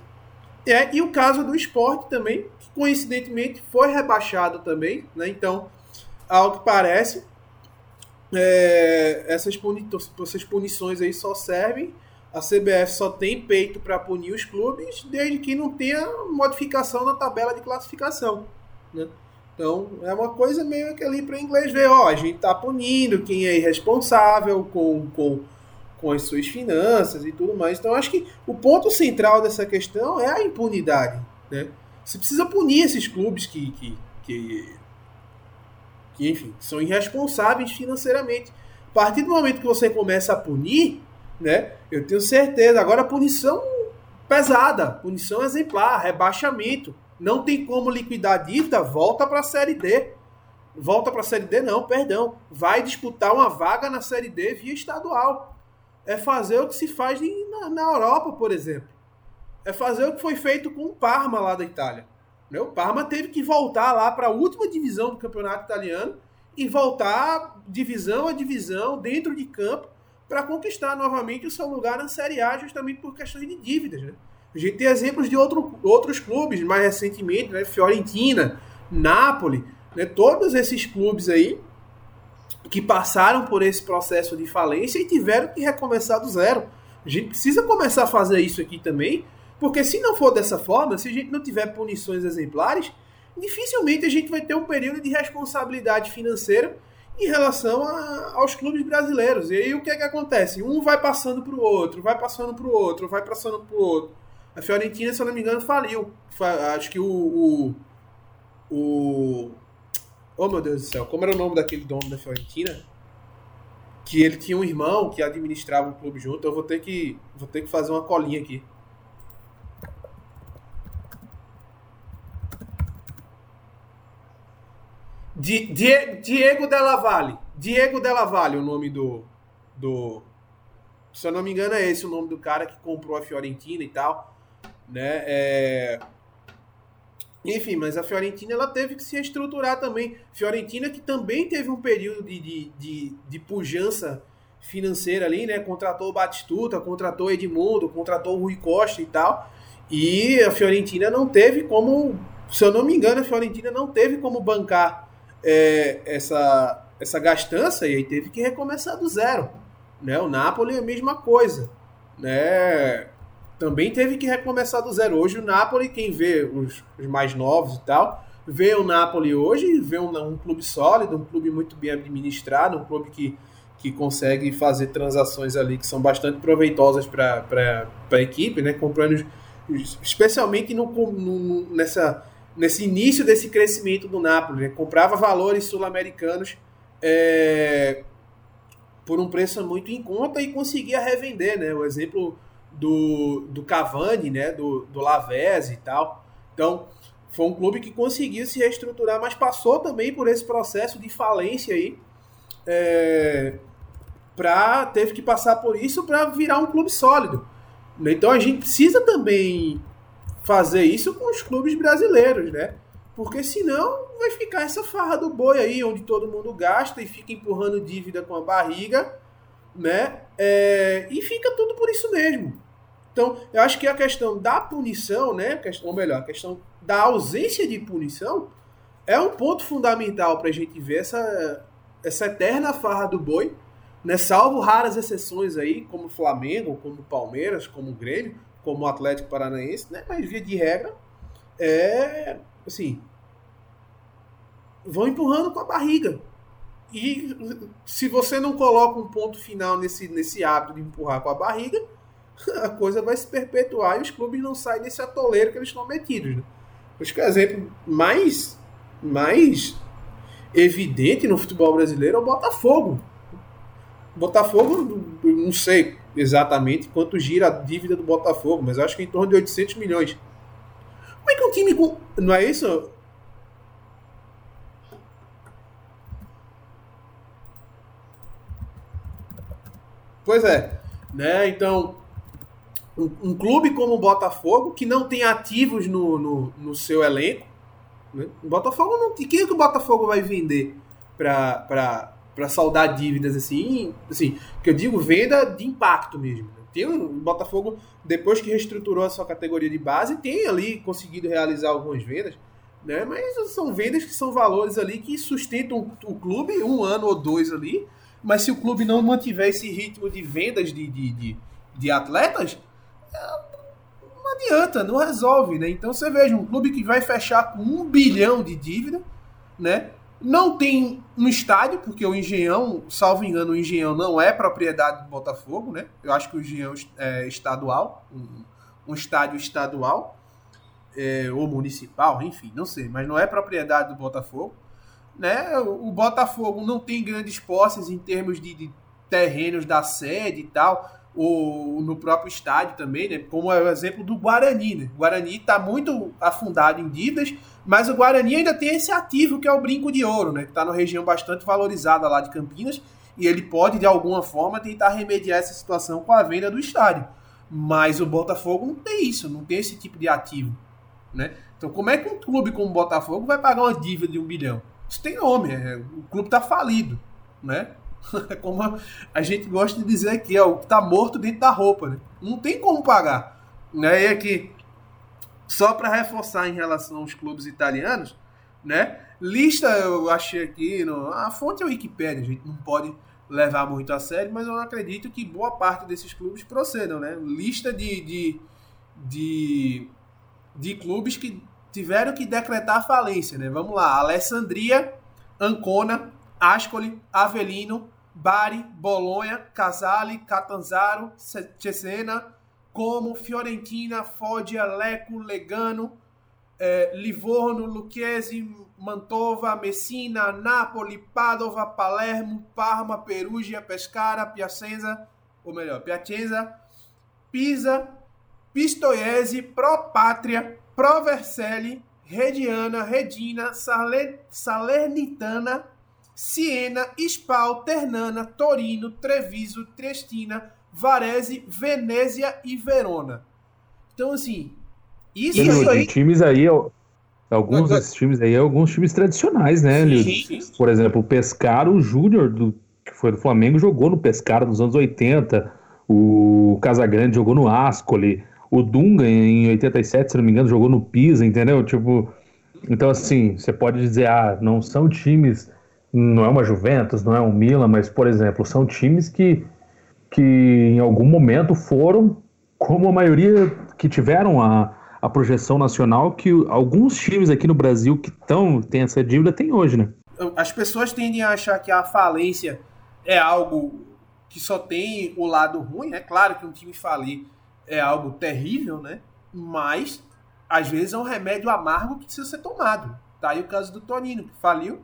É, e o caso do esporte também, que coincidentemente foi rebaixado também, né, então, ao que parece, é, essas, puni essas punições aí só servem, a CBF só tem peito para punir os clubes, desde que não tenha modificação na tabela de classificação, né? Então é uma coisa meio que ali para o inglês ver, ó, a gente está punindo quem é irresponsável com, com, com as suas finanças e tudo mais. Então acho que o ponto central dessa questão é a impunidade. Né? Você precisa punir esses clubes que, que, que, que enfim, são irresponsáveis financeiramente. A partir do momento que você começa a punir, né, eu tenho certeza, agora punição pesada, punição exemplar, rebaixamento. Não tem como liquidar a dívida, volta para a Série D. Volta para a Série D, não, perdão. Vai disputar uma vaga na Série D via estadual. É fazer o que se faz na, na Europa, por exemplo. É fazer o que foi feito com o Parma lá da Itália. O Parma teve que voltar lá para a última divisão do campeonato italiano e voltar divisão a divisão dentro de campo para conquistar novamente o seu lugar na Série A, justamente por questões de dívidas. Né? A gente tem exemplos de outro, outros clubes, mais recentemente, né? Fiorentina, Napoli, né? todos esses clubes aí que passaram por esse processo de falência e tiveram que recomeçar do zero. A gente precisa começar a fazer isso aqui também, porque se não for dessa forma, se a gente não tiver punições exemplares, dificilmente a gente vai ter um período de responsabilidade financeira em relação a, aos clubes brasileiros. E aí o que é que acontece? Um vai passando para o outro, vai passando para o outro, vai passando para o outro. A Fiorentina, se eu não me engano, faliu. Acho que o, o, o. Oh meu Deus do céu, como era o nome daquele dono da Fiorentina? Que ele tinha um irmão que administrava o clube junto. Eu vou ter que, vou ter que fazer uma colinha aqui. Diego Della Valle. Diego Della Valle, o nome do, do. Se eu não me engano, é esse o nome do cara que comprou a Fiorentina e tal. Né? É... Enfim, mas a Fiorentina ela teve que se reestruturar também. Fiorentina que também teve um período de, de, de, de pujança financeira ali, né? Contratou o Batistuta, contratou Edmundo, contratou o Rui Costa e tal. E a Fiorentina não teve como, se eu não me engano, a Fiorentina não teve como bancar é, essa, essa gastança e aí teve que recomeçar do zero. Né? O Napoli é a mesma coisa. Né? Também teve que recomeçar do zero. Hoje o Napoli, quem vê os, os mais novos e tal, vê o Napoli hoje, vê um, um, clube sólido, um clube muito bem administrado, um clube que, que consegue fazer transações ali que são bastante proveitosas para a equipe, né? comprando especialmente no, no, nessa nesse início desse crescimento do Napoli. Né? Comprava valores sul-americanos é, por um preço muito em conta e conseguia revender. Né? O exemplo do, do Cavani, né? do, do Lavezzi e tal. Então, foi um clube que conseguiu se reestruturar, mas passou também por esse processo de falência aí. É, pra, teve que passar por isso para virar um clube sólido. Então a gente precisa também fazer isso com os clubes brasileiros, né? Porque senão vai ficar essa farra do boi aí, onde todo mundo gasta e fica empurrando dívida com a barriga, né? É, e fica tudo por isso mesmo. Então, eu acho que a questão da punição, né? Ou melhor, a questão da ausência de punição é um ponto fundamental para a gente ver essa, essa eterna farra do boi, né? Salvo raras exceções aí, como Flamengo, como Palmeiras, como Grêmio, como Atlético Paranaense, né? Mas via de regra, é assim, vão empurrando com a barriga. E se você não coloca um ponto final nesse, nesse hábito de empurrar com a barriga, a coisa vai se perpetuar e os clubes não saem desse atoleiro que eles estão metidos. Né? Acho que o exemplo mais, mais evidente no futebol brasileiro é o Botafogo. Botafogo, não sei exatamente quanto gira a dívida do Botafogo, mas acho que é em torno de 800 milhões. Como é que um time com. Não é isso? Pois é. Né? Então, um, um, clube como o Botafogo, que não tem ativos no, no, no seu elenco, né? o Botafogo não. Quem é que o Botafogo vai vender para para saldar dívidas assim, assim, que eu digo venda de impacto mesmo. Né? Tem um o Botafogo depois que reestruturou a sua categoria de base, tem ali conseguido realizar algumas vendas, né? Mas são vendas que são valores ali que sustentam o clube um ano ou dois ali. Mas se o clube não mantiver esse ritmo de vendas de, de, de, de atletas, não adianta, não resolve, né? Então você veja um clube que vai fechar com um bilhão de dívida né? Não tem no estádio, porque o Engenhão, salvo engano, o Engenhão não é propriedade do Botafogo, né? Eu acho que o Engenhão é estadual, um, um estádio estadual, é, ou municipal, enfim, não sei, mas não é propriedade do Botafogo. Né? O Botafogo não tem grandes posses em termos de, de terrenos da sede e tal, ou no próprio estádio também, né? Como é o exemplo do Guarani, né? O Guarani está muito afundado em dívidas, mas o Guarani ainda tem esse ativo que é o Brinco de Ouro, né? Que está numa região bastante valorizada lá de Campinas e ele pode de alguma forma tentar remediar essa situação com a venda do estádio. Mas o Botafogo não tem isso, não tem esse tipo de ativo, né? Então como é que um clube como o Botafogo vai pagar uma dívida de um bilhão? Isso tem nome, é, o clube está falido, né? como a gente gosta de dizer aqui, é o que está morto dentro da roupa, né? Não tem como pagar. Né? Aqui, só para reforçar em relação aos clubes italianos, né? Lista eu achei aqui, no, a fonte é o Wikipedia, a gente não pode levar muito a sério, mas eu acredito que boa parte desses clubes procedam, né? Lista de, de, de, de clubes que tiveram que decretar falência, né? Vamos lá, Alessandria, Ancona, Ascoli, Avelino, Bari, Bolonha, Casale, Catanzaro, Cesena, Como, Fiorentina, Foggia, Lecco, Legano, eh, Livorno, Lucchese, Mantova, Messina, Napoli, Padova, Palermo, Parma, Perugia, Pescara, Piacenza, ou melhor, Piacenza, Pisa, Pistoiese, Pro Pátria, Pro Vercelli, Rediana, Redina, Salernitana, Siena, Spal, Ternana, Torino, Treviso, Triestina, Varese, Venezia e Verona. Então, assim, isso Tem, aí... times aí, alguns desses times aí, alguns times tradicionais, né, Sim. Por exemplo, o Pescaro Júnior, do, que foi do Flamengo, jogou no Pescaro nos anos 80, o Casagrande jogou no Ascoli, o Dunga em 87, se não me engano, jogou no Pisa, entendeu? Tipo, então assim, você pode dizer, ah, não são times não é uma Juventus, não é um Milan, mas, por exemplo, são times que, que em algum momento foram, como a maioria que tiveram a, a projeção nacional, que alguns times aqui no Brasil que estão tem essa dívida tem hoje, né? As pessoas tendem a achar que a falência é algo que só tem o lado ruim. É claro que um time falir é algo terrível, né? Mas às vezes é um remédio amargo que precisa ser tomado. Tá aí o caso do Tonino, que faliu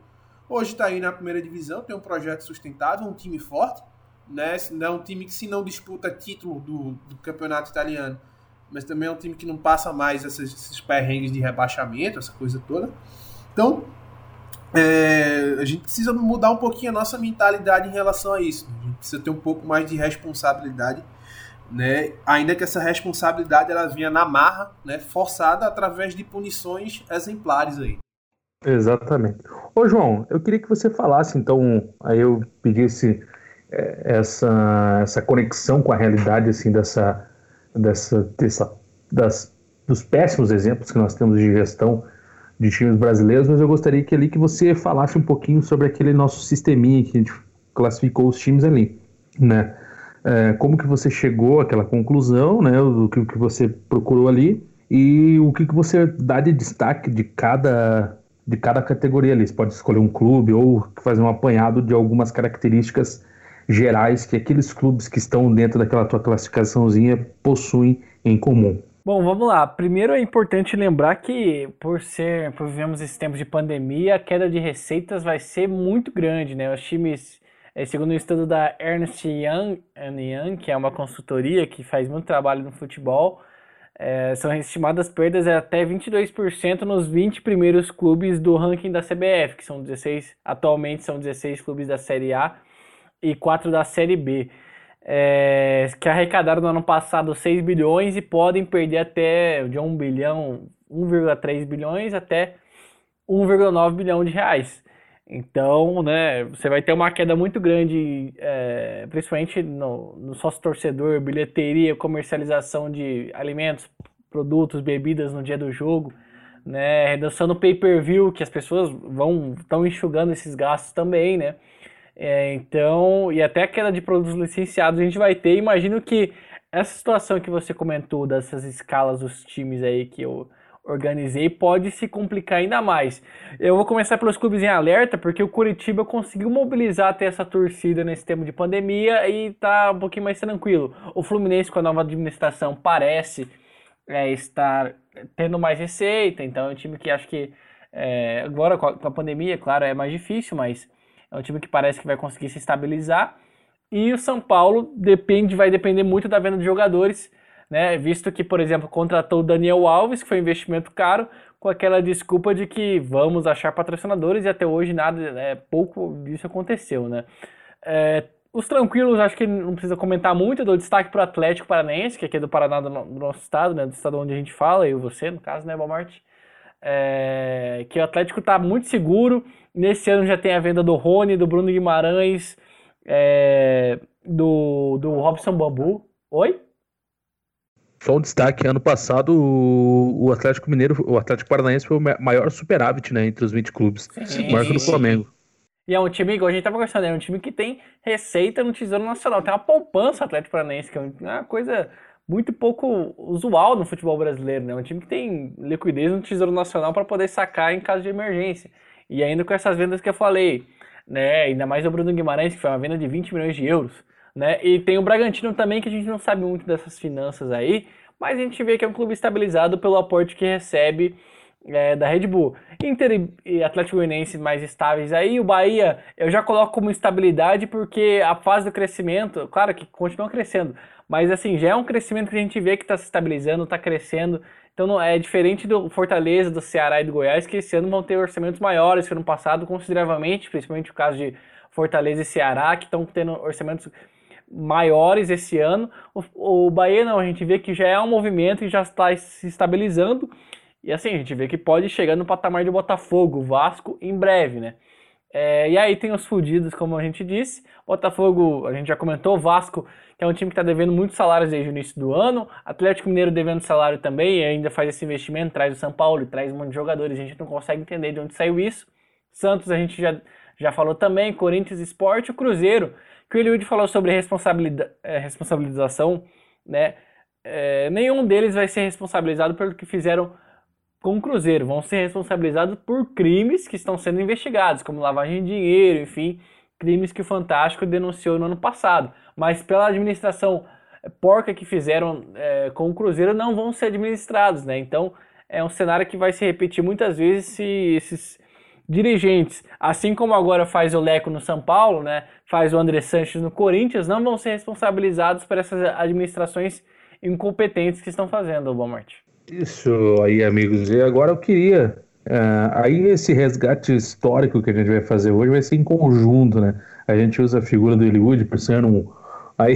Hoje está aí na primeira divisão, tem um projeto sustentável, um time forte, né? É um time que se não disputa título do, do campeonato italiano, mas também é um time que não passa mais esses, esses perrengues de rebaixamento, essa coisa toda. Então, é, a gente precisa mudar um pouquinho a nossa mentalidade em relação a isso. A gente precisa ter um pouco mais de responsabilidade, né? Ainda que essa responsabilidade ela vinha na marra, né? Forçada através de punições exemplares aí. Exatamente. Ô João, eu queria que você falasse, então, aí eu pedisse é, essa, essa conexão com a realidade, assim, dessa, dessa, dessa das, dos péssimos exemplos que nós temos de gestão de times brasileiros, mas eu gostaria que ali que você falasse um pouquinho sobre aquele nosso sisteminha que a gente classificou os times ali, né? É, como que você chegou àquela conclusão, né? O que, o que você procurou ali e o que, que você dá de destaque de cada de cada categoria ali. Você pode escolher um clube ou fazer um apanhado de algumas características gerais que aqueles clubes que estão dentro daquela tua classificaçãozinha possuem em comum. Bom, vamos lá. Primeiro é importante lembrar que por ser, por vivemos esse tempo de pandemia, a queda de receitas vai ser muito grande, né? Os times, é, segundo o estudo da Ernst Young, Young, que é uma consultoria que faz muito trabalho no futebol, é, são estimadas perdas até 22% nos 20 primeiros clubes do ranking da CBF, que são 16, atualmente são 16 clubes da Série A e 4 da Série B, é, que arrecadaram no ano passado 6 bilhões e podem perder até de 1 bilhão, 1,3 bilhões até 1,9 bilhão de reais. Então, né, você vai ter uma queda muito grande, é, principalmente no, no sócio torcedor, bilheteria, comercialização de alimentos, produtos, bebidas no dia do jogo, né, redução no pay-per-view, que as pessoas vão estão enxugando esses gastos também, né. É, então, e até a queda de produtos licenciados a gente vai ter. Imagino que essa situação que você comentou dessas escalas dos times aí que o, organizei, pode se complicar ainda mais. Eu vou começar pelos clubes em alerta, porque o Curitiba conseguiu mobilizar até essa torcida nesse tempo de pandemia e tá um pouquinho mais tranquilo. O Fluminense, com a nova administração, parece é, estar tendo mais receita, então é um time que acho que é, agora com a pandemia, claro, é mais difícil, mas é um time que parece que vai conseguir se estabilizar. E o São Paulo depende, vai depender muito da venda de jogadores né? Visto que, por exemplo, contratou o Daniel Alves, que foi um investimento caro, com aquela desculpa de que vamos achar patrocinadores e até hoje nada, é, pouco disso aconteceu, né? É, os tranquilos, acho que não precisa comentar muito, eu dou destaque para o Atlético Paranaense, que aqui é do Paraná, do, nosso estado, né? Do estado onde a gente fala, eu e você, no caso, né, Walmart? É, que o Atlético está muito seguro. Nesse ano já tem a venda do Rony, do Bruno Guimarães, é, do, do Robson Bambu. Oi? Só um destaque, ano passado o Atlético Mineiro, o Atlético Paranaense foi o maior superávit, né, entre os 20 clubes, sim, maior que do Flamengo. E é um time, igual a gente tava conversando, é um time que tem receita no Tesouro Nacional, tem uma poupança Atlético Paranaense, que é uma coisa muito pouco usual no futebol brasileiro, né? Um time que tem liquidez no Tesouro Nacional para poder sacar em caso de emergência. E ainda com essas vendas que eu falei, né? Ainda mais o Bruno Guimarães, que foi uma venda de 20 milhões de euros. Né? E tem o Bragantino também, que a gente não sabe muito dessas finanças aí, mas a gente vê que é um clube estabilizado pelo aporte que recebe é, da Red Bull. Inter e Atlético Goianiense mais estáveis aí. O Bahia eu já coloco como estabilidade porque a fase do crescimento, claro que continua crescendo, mas assim, já é um crescimento que a gente vê que está se estabilizando, está crescendo. Então não, é diferente do Fortaleza, do Ceará e do Goiás, que esse ano vão ter orçamentos maiores que ano passado, consideravelmente, principalmente o caso de Fortaleza e Ceará, que estão tendo orçamentos maiores esse ano. O, o Bahia não, a gente vê que já é um movimento e já está se estabilizando. E assim, a gente vê que pode chegar no patamar de Botafogo, Vasco em breve, né? É, e aí tem os fudidos, como a gente disse. Botafogo, a gente já comentou, Vasco, que é um time que está devendo muitos salários desde o início do ano. Atlético Mineiro devendo salário também, e ainda faz esse investimento, traz o São Paulo, traz um monte de jogadores. A gente não consegue entender de onde saiu isso. Santos, a gente já, já falou também, Corinthians Esporte, o Cruzeiro, que o Eliud falou sobre é, responsabilização, né? É, nenhum deles vai ser responsabilizado pelo que fizeram com o Cruzeiro. Vão ser responsabilizados por crimes que estão sendo investigados, como lavagem de dinheiro, enfim, crimes que o Fantástico denunciou no ano passado. Mas pela administração porca que fizeram é, com o Cruzeiro, não vão ser administrados, né? Então é um cenário que vai se repetir muitas vezes se esses dirigentes, assim como agora faz o Leco no São Paulo, né, faz o André Sanches no Corinthians, não vão ser responsabilizados por essas administrações incompetentes que estão fazendo, Walmart. Isso aí, amigos. E agora eu queria. Uh, aí esse resgate histórico que a gente vai fazer hoje vai ser em conjunto, né? A gente usa a figura do Eliud por ser um aí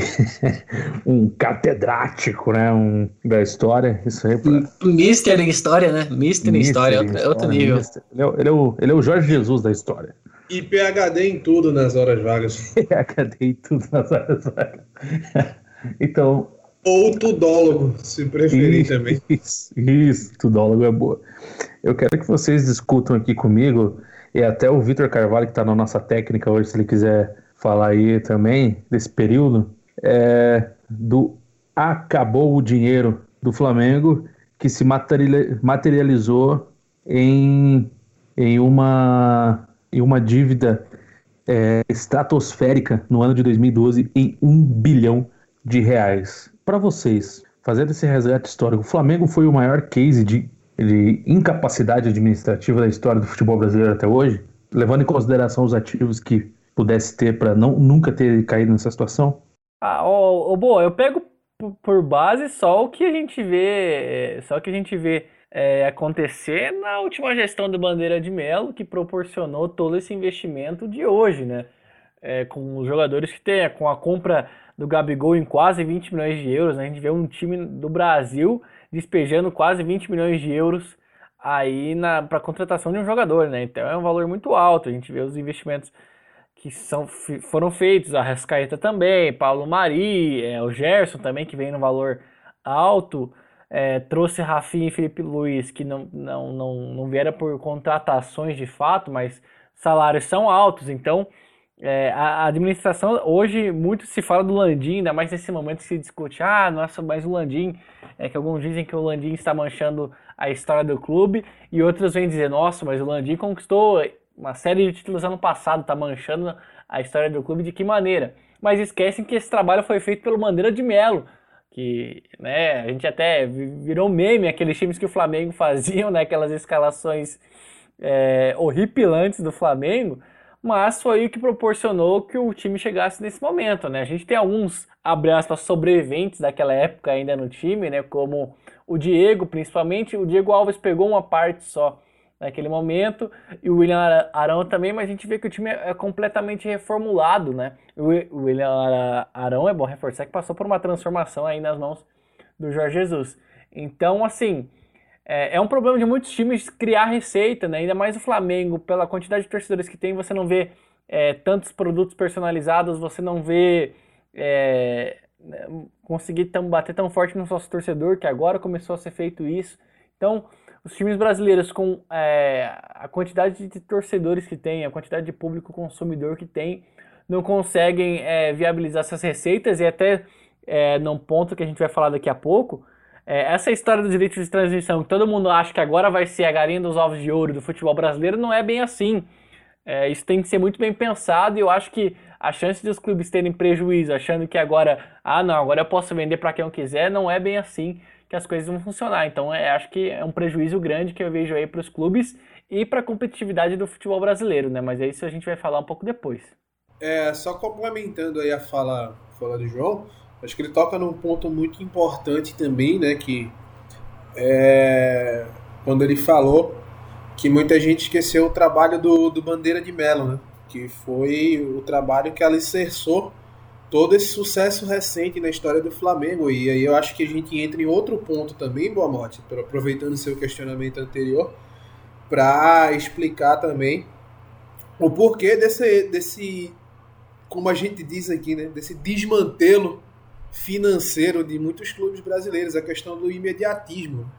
um catedrático, né, um, da história, isso aí. Pra... Mister em história, né? Mister, em história, é outro, outro nível. Ele é, ele, é o, ele é o Jorge Jesus da história. E PHD em tudo nas horas vagas. PHD em tudo nas horas vagas. então... Ou tudólogo, se preferir isso, também. Isso, isso, tudólogo é boa. Eu quero que vocês discutam aqui comigo, e até o Vitor Carvalho, que está na nossa técnica hoje, se ele quiser falar aí também desse período é do acabou o dinheiro do Flamengo que se materializou em, em, uma, em uma dívida é, estratosférica no ano de 2012 em um bilhão de reais. Para vocês, fazendo esse resgate histórico, o Flamengo foi o maior case de, de incapacidade administrativa da história do futebol brasileiro até hoje, levando em consideração os ativos que pudesse ter para não nunca ter caído nessa situação? Ah, oh, oh, boa, eu pego por base só o que a gente vê, só o que a gente vê é, acontecer na última gestão do Bandeira de Melo, que proporcionou todo esse investimento de hoje, né? É, com os jogadores que tem, com a compra do Gabigol em quase 20 milhões de euros, né? a gente vê um time do Brasil despejando quase 20 milhões de euros aí para contratação de um jogador, né? Então é um valor muito alto. A gente vê os investimentos que são, foram feitos, a Rascaeta também, Paulo Mari, é, o Gerson também, que vem no valor alto, é, trouxe Rafinha e Felipe Luiz, que não, não, não, não vieram por contratações de fato, mas salários são altos, então é, a administração, hoje muito se fala do Landim, ainda mais nesse momento que se discute, ah, nossa, mas o Landim, é que alguns dizem que o Landim está manchando a história do clube, e outros vêm dizer, nossa, mas o Landim conquistou uma série de títulos ano passado, está manchando a história do clube de que maneira? Mas esquecem que esse trabalho foi feito pelo Bandeira de Melo, que né, a gente até virou meme, aqueles times que o Flamengo faziam, né, aquelas escalações é, horripilantes do Flamengo, mas foi o que proporcionou que o time chegasse nesse momento, né? A gente tem alguns, abre aspas, sobreviventes daquela época ainda no time, né? Como o Diego, principalmente. O Diego Alves pegou uma parte só naquele momento, e o William Arão também, mas a gente vê que o time é completamente reformulado, né? O William Arão, é bom reforçar, que passou por uma transformação aí nas mãos do Jorge Jesus. Então, assim, é, é, um problema de muitos times criar receita, né? Ainda mais o Flamengo, pela quantidade de torcedores que tem, você não vê é, tantos produtos personalizados, você não vê é, conseguir tão, bater tão forte no sócio torcedor, que agora começou a ser feito isso. Então, os times brasileiros, com é, a quantidade de torcedores que tem, a quantidade de público consumidor que tem, não conseguem é, viabilizar essas receitas e até é, num ponto que a gente vai falar daqui a pouco, é, essa história dos direitos de transmissão, que todo mundo acha que agora vai ser a galinha dos ovos de ouro do futebol brasileiro, não é bem assim. É, isso tem que ser muito bem pensado e eu acho que a chance dos clubes terem prejuízo, achando que agora, ah não, agora eu posso vender para quem eu quiser, não é bem assim que as coisas vão funcionar. Então, é, acho que é um prejuízo grande que eu vejo aí para os clubes e para a competitividade do futebol brasileiro, né? Mas é isso a gente vai falar um pouco depois. É, só complementando aí a fala, fala do João, Acho que ele toca num ponto muito importante também, né? Que é, quando ele falou que muita gente esqueceu o trabalho do, do Bandeira de Melo, né? Que foi o trabalho que alicerçou todo esse sucesso recente na história do Flamengo. E aí eu acho que a gente entra em outro ponto também, Boa Morte, aproveitando seu questionamento anterior, para explicar também o porquê desse, desse, como a gente diz aqui, né? Desse desmantelo financeiro de muitos clubes brasileiros, a questão do imediatismo.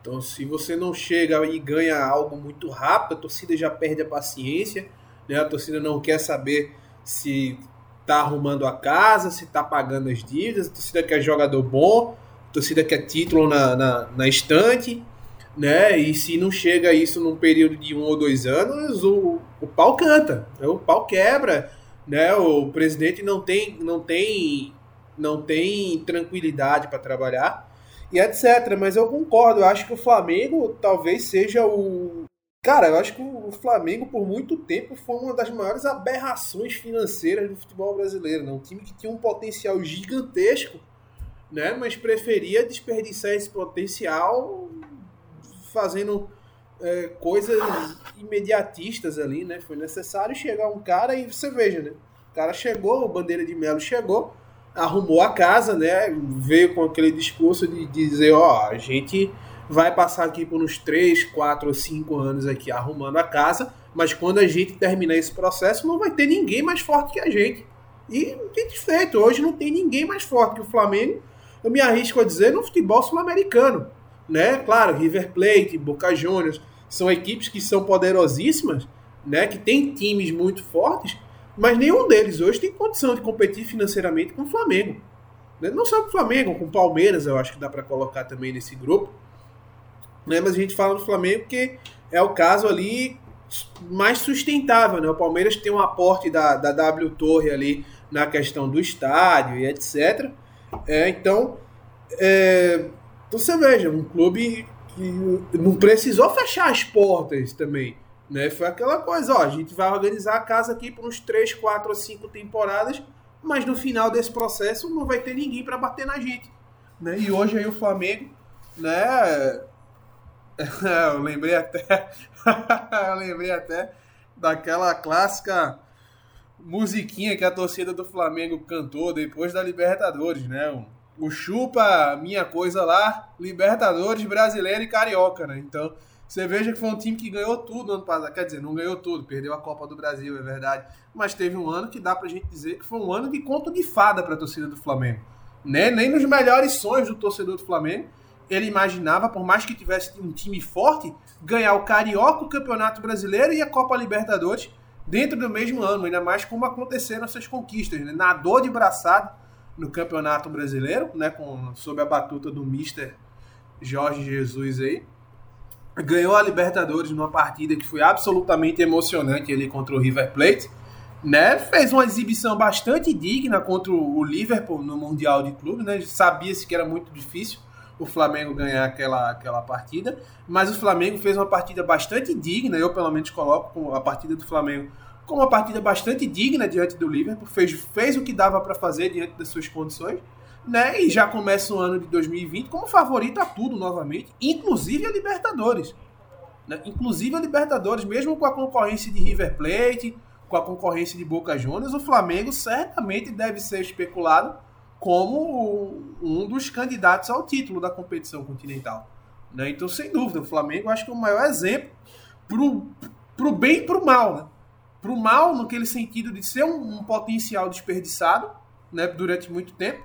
Então, se você não chega e ganha algo muito rápido, a torcida já perde a paciência, né? a torcida não quer saber se está arrumando a casa, se está pagando as dívidas, a torcida quer jogador bom, a torcida quer título na, na, na estante, né? E se não chega isso num período de um ou dois anos, o, o pau canta, né? o pau quebra, né? O presidente não tem, não tem não tem tranquilidade para trabalhar e etc. Mas eu concordo, eu acho que o Flamengo talvez seja o. Cara, eu acho que o Flamengo por muito tempo foi uma das maiores aberrações financeiras do futebol brasileiro. Né? Um time que tinha um potencial gigantesco, né? mas preferia desperdiçar esse potencial fazendo é, coisas imediatistas ali. Né? Foi necessário chegar um cara e você veja, né? o cara chegou, o Bandeira de Melo chegou arrumou a casa, né? Veio com aquele discurso de dizer, ó, a gente vai passar aqui por uns 3, 4 ou 5 anos aqui arrumando a casa, mas quando a gente terminar esse processo, não vai ter ninguém mais forte que a gente. E tem feito, hoje não tem ninguém mais forte que o Flamengo. Eu me arrisco a dizer no futebol sul-americano, né? Claro, River Plate, Boca Juniors, são equipes que são poderosíssimas, né? Que tem times muito fortes, mas nenhum deles hoje tem condição de competir financeiramente com o Flamengo. Né? Não só com o Flamengo, com o Palmeiras, eu acho que dá para colocar também nesse grupo. Né? Mas a gente fala do Flamengo porque é o caso ali mais sustentável. Né? O Palmeiras tem um aporte da, da W Torre ali na questão do estádio e etc. É, então, é, você veja, um clube que não precisou fechar as portas também. Né? Foi aquela coisa, ó, a gente vai organizar a casa aqui por uns 3, 4 ou 5 temporadas, mas no final desse processo não vai ter ninguém para bater na gente. Né? E hoje aí o Flamengo, né? eu lembrei até. eu lembrei até daquela clássica musiquinha que a torcida do Flamengo cantou depois da Libertadores, né? O, chupa minha coisa lá, Libertadores, brasileiro e carioca, né? Então, você veja que foi um time que ganhou tudo no ano passado. Quer dizer, não ganhou tudo, perdeu a Copa do Brasil, é verdade. Mas teve um ano que dá pra gente dizer que foi um ano de conto de fada pra torcida do Flamengo. Né? Nem nos melhores sonhos do torcedor do Flamengo ele imaginava, por mais que tivesse um time forte, ganhar o Carioca, o Campeonato Brasileiro e a Copa Libertadores dentro do mesmo ano, ainda mais como aconteceram essas conquistas. Né? Nadou de braçada no Campeonato Brasileiro, né, com, sob a batuta do Mister Jorge Jesus aí. Ganhou a Libertadores numa partida que foi absolutamente emocionante ali contra o River Plate. Né, fez uma exibição bastante digna contra o Liverpool no Mundial de Clube, né? Sabia-se que era muito difícil o Flamengo ganhar aquela, aquela partida, mas o Flamengo fez uma partida bastante digna, eu pelo menos coloco a partida do Flamengo como uma partida bastante digna diante do Liverpool, fez, fez o que dava para fazer diante das suas condições, né? E já começa o ano de 2020 como favorito a tudo novamente, inclusive a Libertadores. Né? Inclusive a Libertadores, mesmo com a concorrência de River Plate, com a concorrência de Boca Juniors, o Flamengo certamente deve ser especulado como um dos candidatos ao título da competição continental. Né? Então, sem dúvida, o Flamengo acho que é o maior exemplo pro, pro bem e pro mal. Né? Pro mal, naquele sentido de ser um, um potencial desperdiçado né, durante muito tempo,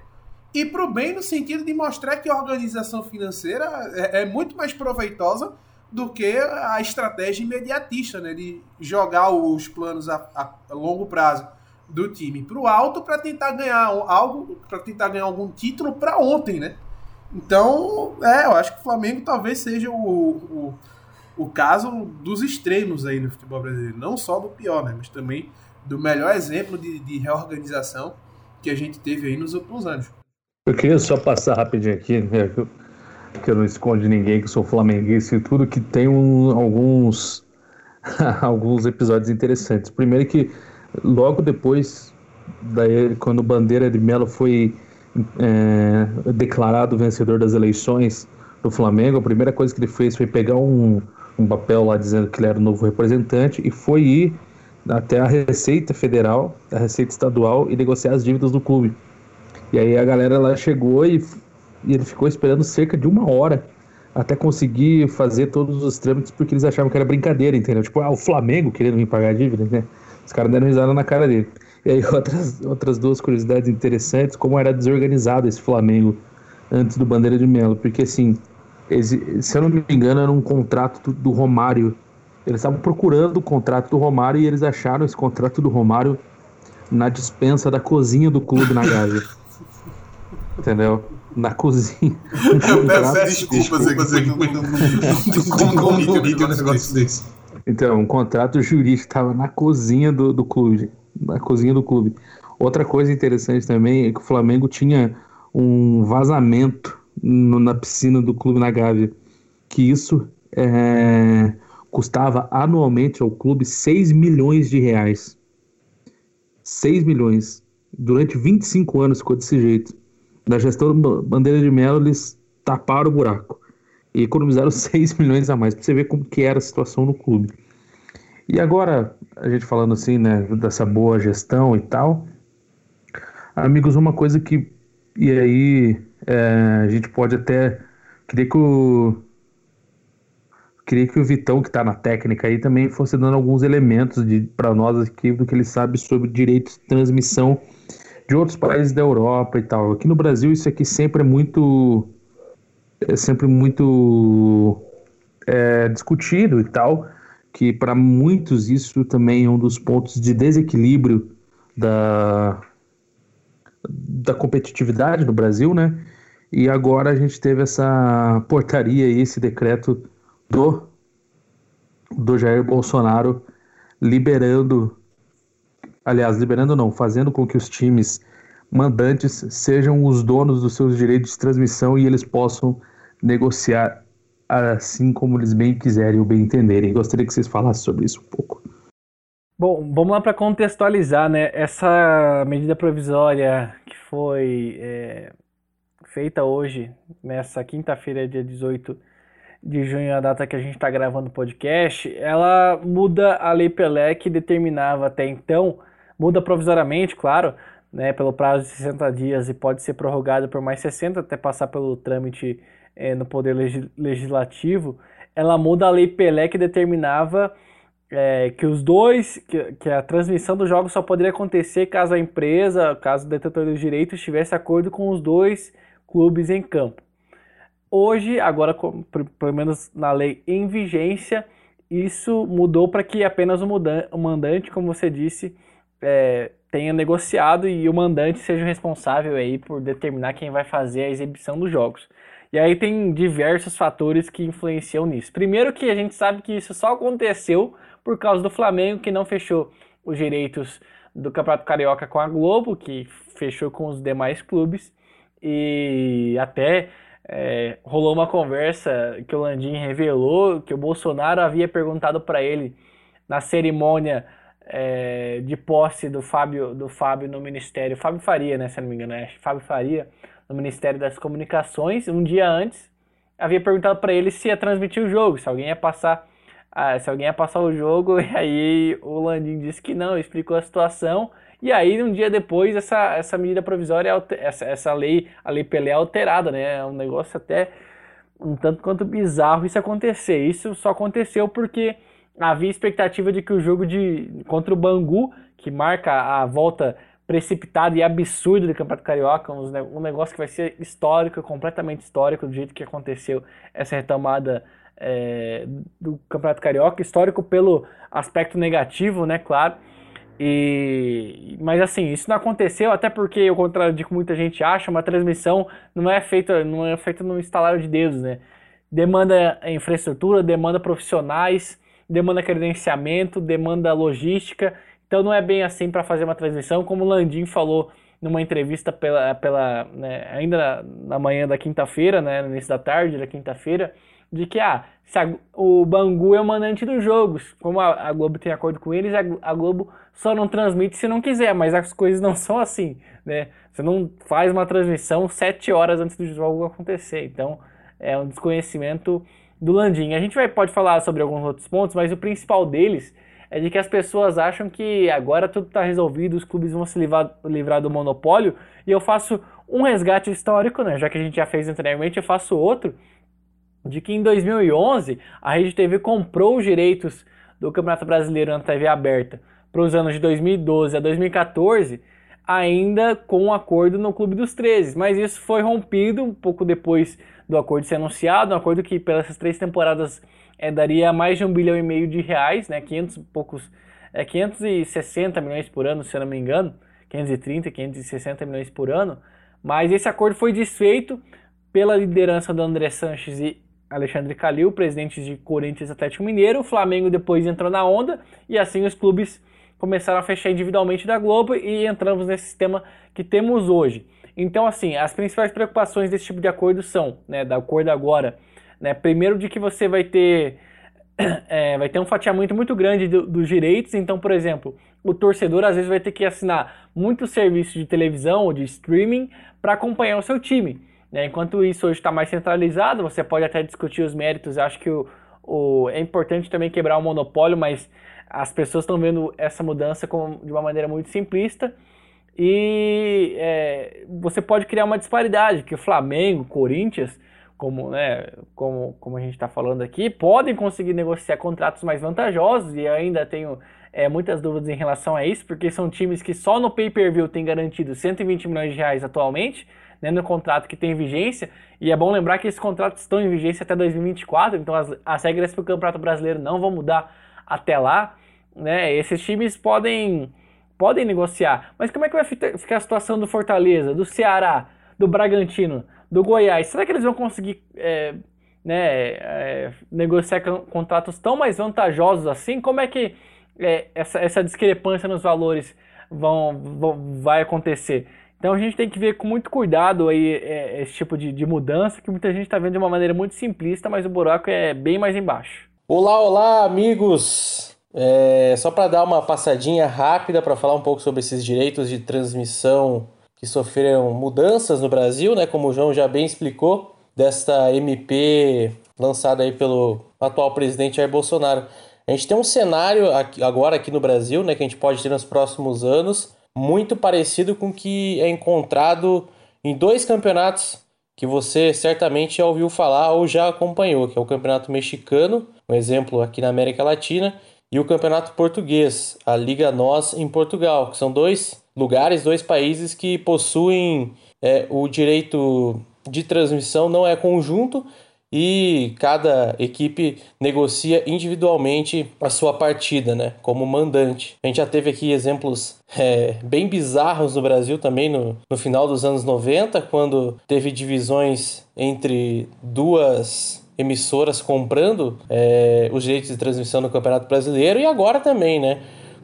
e para o bem no sentido de mostrar que a organização financeira é, é, muito mais proveitosa do que a estratégia imediatista, né, de jogar os planos a, a longo prazo do time para o alto para tentar ganhar algo, para tentar ganhar algum título para ontem, né? Então, é, eu acho que o Flamengo talvez seja o, o, o caso dos extremos aí no futebol brasileiro, não só do pior, né, mas também do melhor exemplo de, de reorganização que a gente teve aí nos últimos anos. Eu queria só passar rapidinho aqui, né, que eu não escondo ninguém, que eu sou flamenguista e tudo, que tem um, alguns, alguns episódios interessantes. Primeiro que logo depois, daí, quando Bandeira de Melo foi é, declarado vencedor das eleições do Flamengo, a primeira coisa que ele fez foi pegar um, um papel lá dizendo que ele era o novo representante e foi ir até a Receita Federal, a Receita Estadual e negociar as dívidas do clube. E aí a galera lá chegou e, e ele ficou esperando cerca de uma hora até conseguir fazer todos os trâmites porque eles achavam que era brincadeira, entendeu? Tipo, ah, o Flamengo querendo vir pagar a dívida, né? Os caras deram risada na cara dele. E aí outras, outras duas curiosidades interessantes, como era desorganizado esse Flamengo antes do Bandeira de Melo, porque assim, se eu não me engano, era um contrato do, do Romário. Eles estavam procurando o contrato do Romário e eles acharam esse contrato do Romário na dispensa da cozinha do clube na Gávea. Entendeu? Na cozinha. Um peço desculpas, desculpas aqui, como comigo um negócio desse. Então, um contrato jurídico estava na cozinha do, do clube. Na cozinha do clube. Outra coisa interessante também é que o Flamengo tinha um vazamento no, na piscina do clube na Gávea. Que isso é, custava anualmente ao clube 6 milhões de reais. 6 milhões. Durante 25 anos ficou desse jeito. Na gestão Bandeira de Melo, eles taparam o buraco e economizaram 6 milhões a mais, para você ver como que era a situação no clube. E agora, a gente falando assim, né, dessa boa gestão e tal, amigos, uma coisa que, e aí é, a gente pode até, queria que o, queria que o Vitão, que está na técnica aí, também fosse dando alguns elementos para nós aqui do que ele sabe sobre direitos de transmissão de outros países da Europa e tal. Aqui no Brasil isso aqui sempre é muito é sempre muito é, discutido e tal, que para muitos isso também é um dos pontos de desequilíbrio da, da competitividade no Brasil, né? E agora a gente teve essa portaria e esse decreto do, do Jair Bolsonaro liberando, aliás, liberando não, fazendo com que os times mandantes sejam os donos dos seus direitos de transmissão e eles possam negociar assim como eles bem quiserem ou bem entenderem. Gostaria que vocês falassem sobre isso um pouco. Bom, vamos lá para contextualizar, né? Essa medida provisória que foi é, feita hoje, nessa quinta-feira, dia 18 de junho, a data que a gente está gravando o podcast, ela muda a Lei Pelé que determinava até então, muda provisoriamente, claro, né, pelo prazo de 60 dias e pode ser prorrogada por mais 60 até passar pelo trâmite é, no Poder Legislativo, ela muda a Lei Pelé que determinava é, que os dois, que, que, a transmissão dos jogos só poderia acontecer caso a empresa, caso o detentor dos direitos tivesse acordo com os dois clubes em campo. Hoje, agora, pelo menos na lei em vigência, isso mudou para que apenas o, o, mandante, como você disse, é, tenha negociado e o mandante seja o responsável aí por determinar quem vai fazer a exibição dos jogos. E aí tem diversos fatores que influenciam nisso. Primeiro que a gente sabe que isso só aconteceu por causa do Flamengo que não fechou os direitos do Campeonato Carioca com a Globo, que fechou com os demais clubes. E até é, rolou uma conversa que o Landim revelou que o Bolsonaro havia perguntado para ele na cerimônia é, de posse do Fábio, do Fábio no Ministério, Fábio Faria, né, se não me engano, é Fábio Faria, no Ministério das Comunicações, um dia antes, havia perguntado para ele se ia transmitir o jogo, se alguém ia passar, ah, se alguém ia passar o jogo, e aí o Landim disse que não, explicou a situação, e aí um dia depois essa, essa medida provisória, essa, essa lei, a lei Pelé é alterada, né, é um negócio até um tanto quanto bizarro isso acontecer, isso só aconteceu porque havia expectativa de que o jogo de contra o Bangu, que marca a volta precipitada e absurda do Campeonato Carioca, um negócio que vai ser histórico, completamente histórico, do jeito que aconteceu essa retomada é, do Campeonato Carioca, histórico pelo aspecto negativo, né, claro. E, mas assim, isso não aconteceu, até porque, ao contrário de que muita gente acha, uma transmissão não é feita, não é feita no instalar de dedos, né? Demanda infraestrutura, demanda profissionais, demanda credenciamento, demanda logística. Então não é bem assim para fazer uma transmissão, como o Landim falou numa entrevista pela, pela né, ainda na, manhã da quinta-feira, né, no início da tarde da quinta-feira, de que ah, a, o Bangu é o mandante dos jogos. Como a, a Globo tem acordo com eles, a, a, Globo só não transmite se não quiser, mas as coisas não são assim, né? Você não faz uma transmissão sete horas antes do jogo acontecer. Então é um desconhecimento do Landim. A gente vai, pode falar sobre alguns outros pontos, mas o principal deles é de que as pessoas acham que agora tudo está resolvido, os clubes vão se livrar, livrar, do monopólio, e eu faço um resgate histórico, né? Já que a gente já fez anteriormente, eu faço outro, de que em 2011 a Rede TV comprou os direitos do Campeonato Brasileiro na TV aberta para os anos de 2012 a 2014, ainda com um acordo no Clube dos 13, mas isso foi rompido um pouco depois do acordo ser anunciado, um acordo que pelas três temporadas é, daria mais de um bilhão e meio de reais, né, 500 poucos, é, 560 milhões por ano, se eu não me engano, 530, 560 milhões por ano, mas esse acordo foi desfeito pela liderança do André Sanches e Alexandre Calil, presidentes de Corinthians Atlético Mineiro, o Flamengo depois entrou na onda e assim os clubes começaram a fechar individualmente da Globo e entramos nesse sistema que temos hoje. Então, assim, as principais preocupações desse tipo de acordo são, né, da acordo agora, né, primeiro de que você vai ter, é, vai ter um fatiamento muito grande do, dos direitos, então, por exemplo, o torcedor às vezes vai ter que assinar muitos serviços de televisão ou de streaming para acompanhar o seu time. Né? Enquanto isso hoje está mais centralizado, você pode até discutir os méritos, acho que o, o, é importante também quebrar o monopólio, mas as pessoas estão vendo essa mudança com, de uma maneira muito simplista e é, você pode criar uma disparidade, que o Flamengo, Corinthians, como, né, como, como a gente está falando aqui, podem conseguir negociar contratos mais vantajosos e ainda tenho é, muitas dúvidas em relação a isso, porque são times que só no pay-per-view têm garantido 120 milhões de reais atualmente, né, no contrato que tem vigência, e é bom lembrar que esses contratos estão em vigência até 2024, então as, as regras para o Campeonato Brasileiro não vão mudar até lá, né, esses times podem podem negociar. Mas como é que vai ficar a situação do Fortaleza, do Ceará, do Bragantino, do Goiás? Será que eles vão conseguir é, né, é, negociar contratos tão mais vantajosos assim? Como é que é, essa, essa discrepância nos valores vão, vão, vai acontecer? Então a gente tem que ver com muito cuidado aí é, esse tipo de, de mudança que muita gente está vendo de uma maneira muito simplista, mas o buraco é bem mais embaixo. Olá, olá, amigos! É, só para dar uma passadinha rápida para falar um pouco sobre esses direitos de transmissão que sofreram mudanças no Brasil, né? Como o João já bem explicou, desta MP lançada aí pelo atual presidente Jair Bolsonaro. A gente tem um cenário aqui, agora aqui no Brasil, né, que a gente pode ter nos próximos anos, muito parecido com o que é encontrado em dois campeonatos que você certamente já ouviu falar ou já acompanhou, que é o Campeonato Mexicano, um exemplo aqui na América Latina, e o Campeonato Português, a Liga NOS em Portugal, que são dois lugares, dois países que possuem é, o direito de transmissão, não é conjunto, e cada equipe negocia individualmente a sua partida, né, como mandante. A gente já teve aqui exemplos é, bem bizarros no Brasil também no, no final dos anos 90, quando teve divisões entre duas emissoras comprando é, os direitos de transmissão do Campeonato Brasileiro e agora também, né,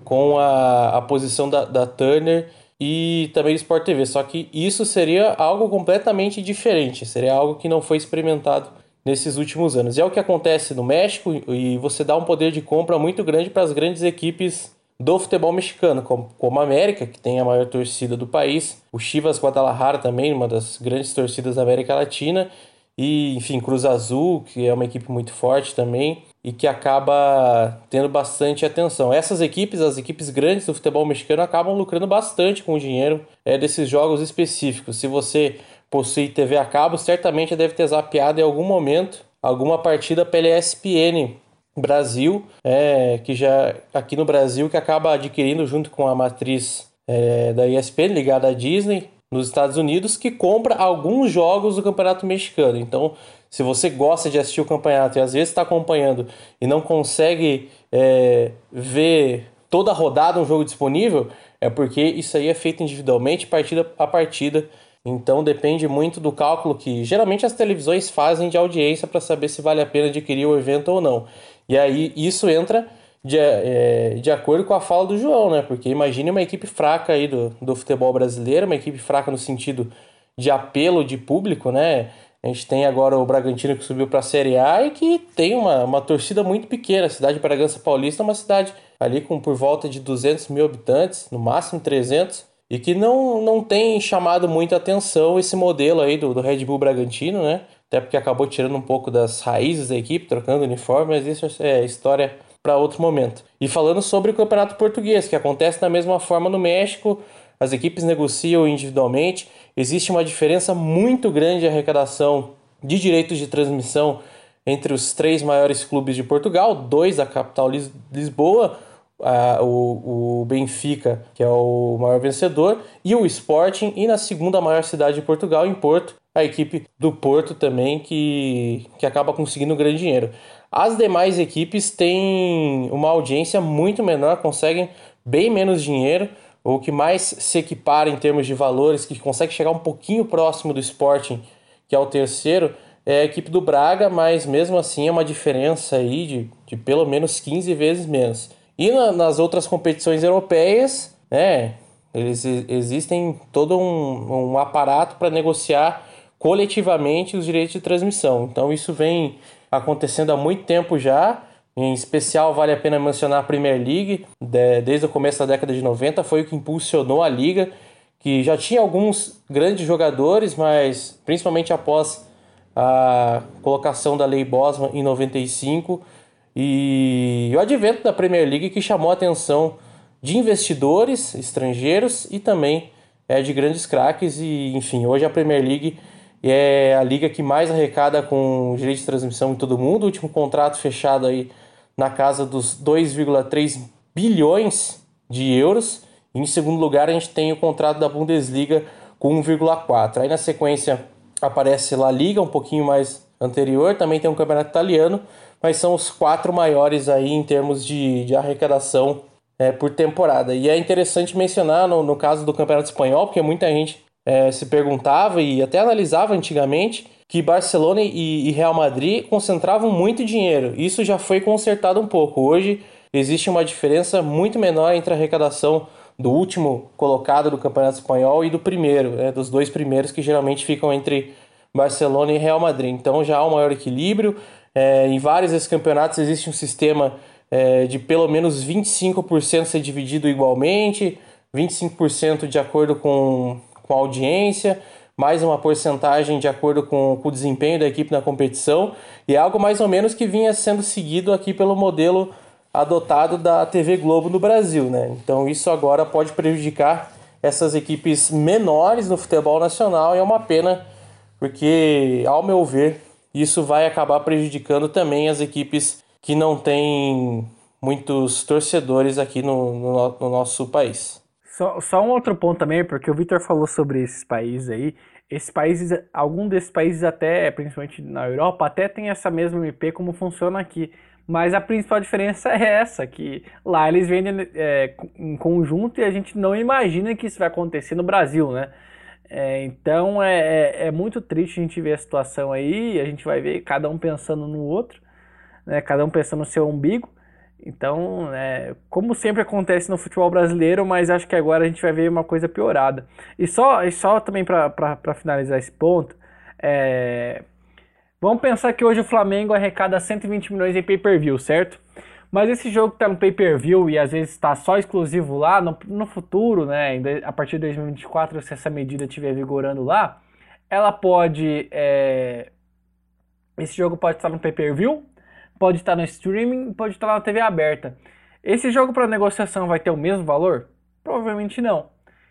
com a, a posição da, da Turner e também do Sport TV. Só que isso seria algo completamente diferente, seria algo que não foi experimentado nesses últimos anos. E é o que acontece no México e você dá um poder de compra muito grande para as grandes equipes do futebol mexicano, como, como a América, que tem a maior torcida do país, o Chivas Guadalajara também, uma das grandes torcidas da América Latina, e enfim, Cruz Azul, que é uma equipe muito forte também e que acaba tendo bastante atenção. Essas equipes, as equipes grandes do futebol mexicano, acabam lucrando bastante com o dinheiro é, desses jogos específicos. Se você possui TV a cabo, certamente deve ter zapeado em algum momento alguma partida pela ESPN Brasil, é, que já aqui no Brasil que acaba adquirindo junto com a matriz é, da ESPN ligada à Disney nos Estados Unidos, que compra alguns jogos do Campeonato Mexicano. Então, se você gosta de assistir o campeonato e às vezes está acompanhando e não consegue é, ver toda a rodada um jogo disponível, é porque isso aí é feito individualmente, partida a partida então depende muito do cálculo que geralmente as televisões fazem de audiência para saber se vale a pena adquirir o evento ou não. E aí isso entra de, é, de acordo com a fala do João, né? Porque imagine uma equipe fraca aí do, do futebol brasileiro, uma equipe fraca no sentido de apelo de público, né? A gente tem agora o Bragantino que subiu para a Série A e que tem uma, uma torcida muito pequena. A cidade de Bragança Paulista é uma cidade ali com por volta de 200 mil habitantes, no máximo 300 e que não, não tem chamado muita atenção esse modelo aí do, do Red Bull Bragantino, né? Até porque acabou tirando um pouco das raízes da equipe, trocando uniforme, mas isso é história para outro momento. E falando sobre o Campeonato Português, que acontece da mesma forma no México, as equipes negociam individualmente, existe uma diferença muito grande de arrecadação de direitos de transmissão entre os três maiores clubes de Portugal, dois da capital Lisboa, a, o, o Benfica, que é o maior vencedor, e o Sporting, e na segunda maior cidade de Portugal, em Porto, a equipe do Porto também, que, que acaba conseguindo grande dinheiro. As demais equipes têm uma audiência muito menor, conseguem bem menos dinheiro. O que mais se equipara em termos de valores, que consegue chegar um pouquinho próximo do Sporting, que é o terceiro, é a equipe do Braga, mas mesmo assim é uma diferença aí de, de pelo menos 15 vezes menos. E na, nas outras competições europeias, né, eles existem todo um, um aparato para negociar coletivamente os direitos de transmissão. Então isso vem acontecendo há muito tempo já. Em especial, vale a pena mencionar a Premier League, de, desde o começo da década de 90, foi o que impulsionou a liga, que já tinha alguns grandes jogadores, mas principalmente após a colocação da Lei Bosman em 95, e o advento da Premier League que chamou a atenção de investidores estrangeiros e também é, de grandes craques. E, enfim, hoje a Premier League é a liga que mais arrecada com direito de transmissão em todo mundo. O último contrato fechado aí na casa dos 2,3 bilhões de euros. E em segundo lugar, a gente tem o contrato da Bundesliga com 1,4. Aí na sequência aparece La Liga, um pouquinho mais anterior. Também tem um campeonato italiano mas são os quatro maiores aí em termos de, de arrecadação é, por temporada. E é interessante mencionar no, no caso do Campeonato Espanhol, porque muita gente é, se perguntava e até analisava antigamente que Barcelona e, Real Madrid concentravam muito dinheiro. Isso já foi consertado um pouco. Hoje existe uma diferença muito menor entre a arrecadação do último colocado do Campeonato Espanhol e do primeiro, né, dos dois primeiros que geralmente ficam entre Barcelona e Real Madrid. Então já há um maior equilíbrio, é, em vários desses campeonatos existe um sistema é, de pelo menos 25% ser dividido igualmente, 25% de acordo com, com a audiência, mais uma porcentagem de acordo com, com o desempenho da equipe na competição, e é algo mais ou menos que vinha sendo seguido aqui pelo modelo adotado da TV Globo no Brasil. Né? Então isso agora pode prejudicar essas equipes menores no futebol nacional e é uma pena, porque, ao meu ver, isso vai acabar prejudicando também as equipes que não têm muitos torcedores aqui no, no, no nosso país. Só, só um outro ponto também, porque o Victor falou sobre esses países aí. Esses países, algum desses países até, principalmente na Europa, até tem essa mesma MP como funciona aqui. Mas a principal diferença é essa, que lá eles vendem é, em conjunto e a gente não imagina que isso vai acontecer no Brasil, né? É, então é, é, é, muito triste a gente ver a situação aí, a gente vai ver cada um pensando no outro, né? cada um pensando no seu umbigo. Então, é, como sempre acontece no futebol brasileiro, mas acho que agora a gente vai ver uma coisa piorada. E só, e só também para finalizar esse ponto, é, vamos pensar que hoje o Flamengo arrecada 120 milhões em pay-per-view, certo? Mas esse jogo que está no pay-per-view e às vezes está só exclusivo lá, no, no futuro, né, a partir de 2024, se essa medida estiver vigorando lá, ela pode. É, esse jogo pode estar no pay-per-view, pode estar no streaming, pode estar na TV aberta. Esse jogo para negociação vai ter o mesmo valor? Provavelmente não.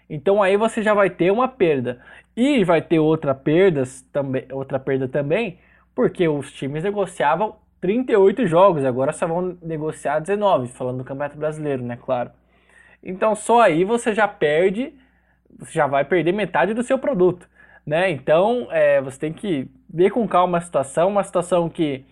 Então aí você já vai ter uma perda. E vai ter outra, perdas, também, outra perda também, porque os times negociavam 38 jogos, agora só vão negociar 19, falando do Campeonato Brasileiro, né, claro. Então só aí você já perde, você já vai perder metade do seu produto, né? Então é, você tem que ver com calma a situação, uma situação que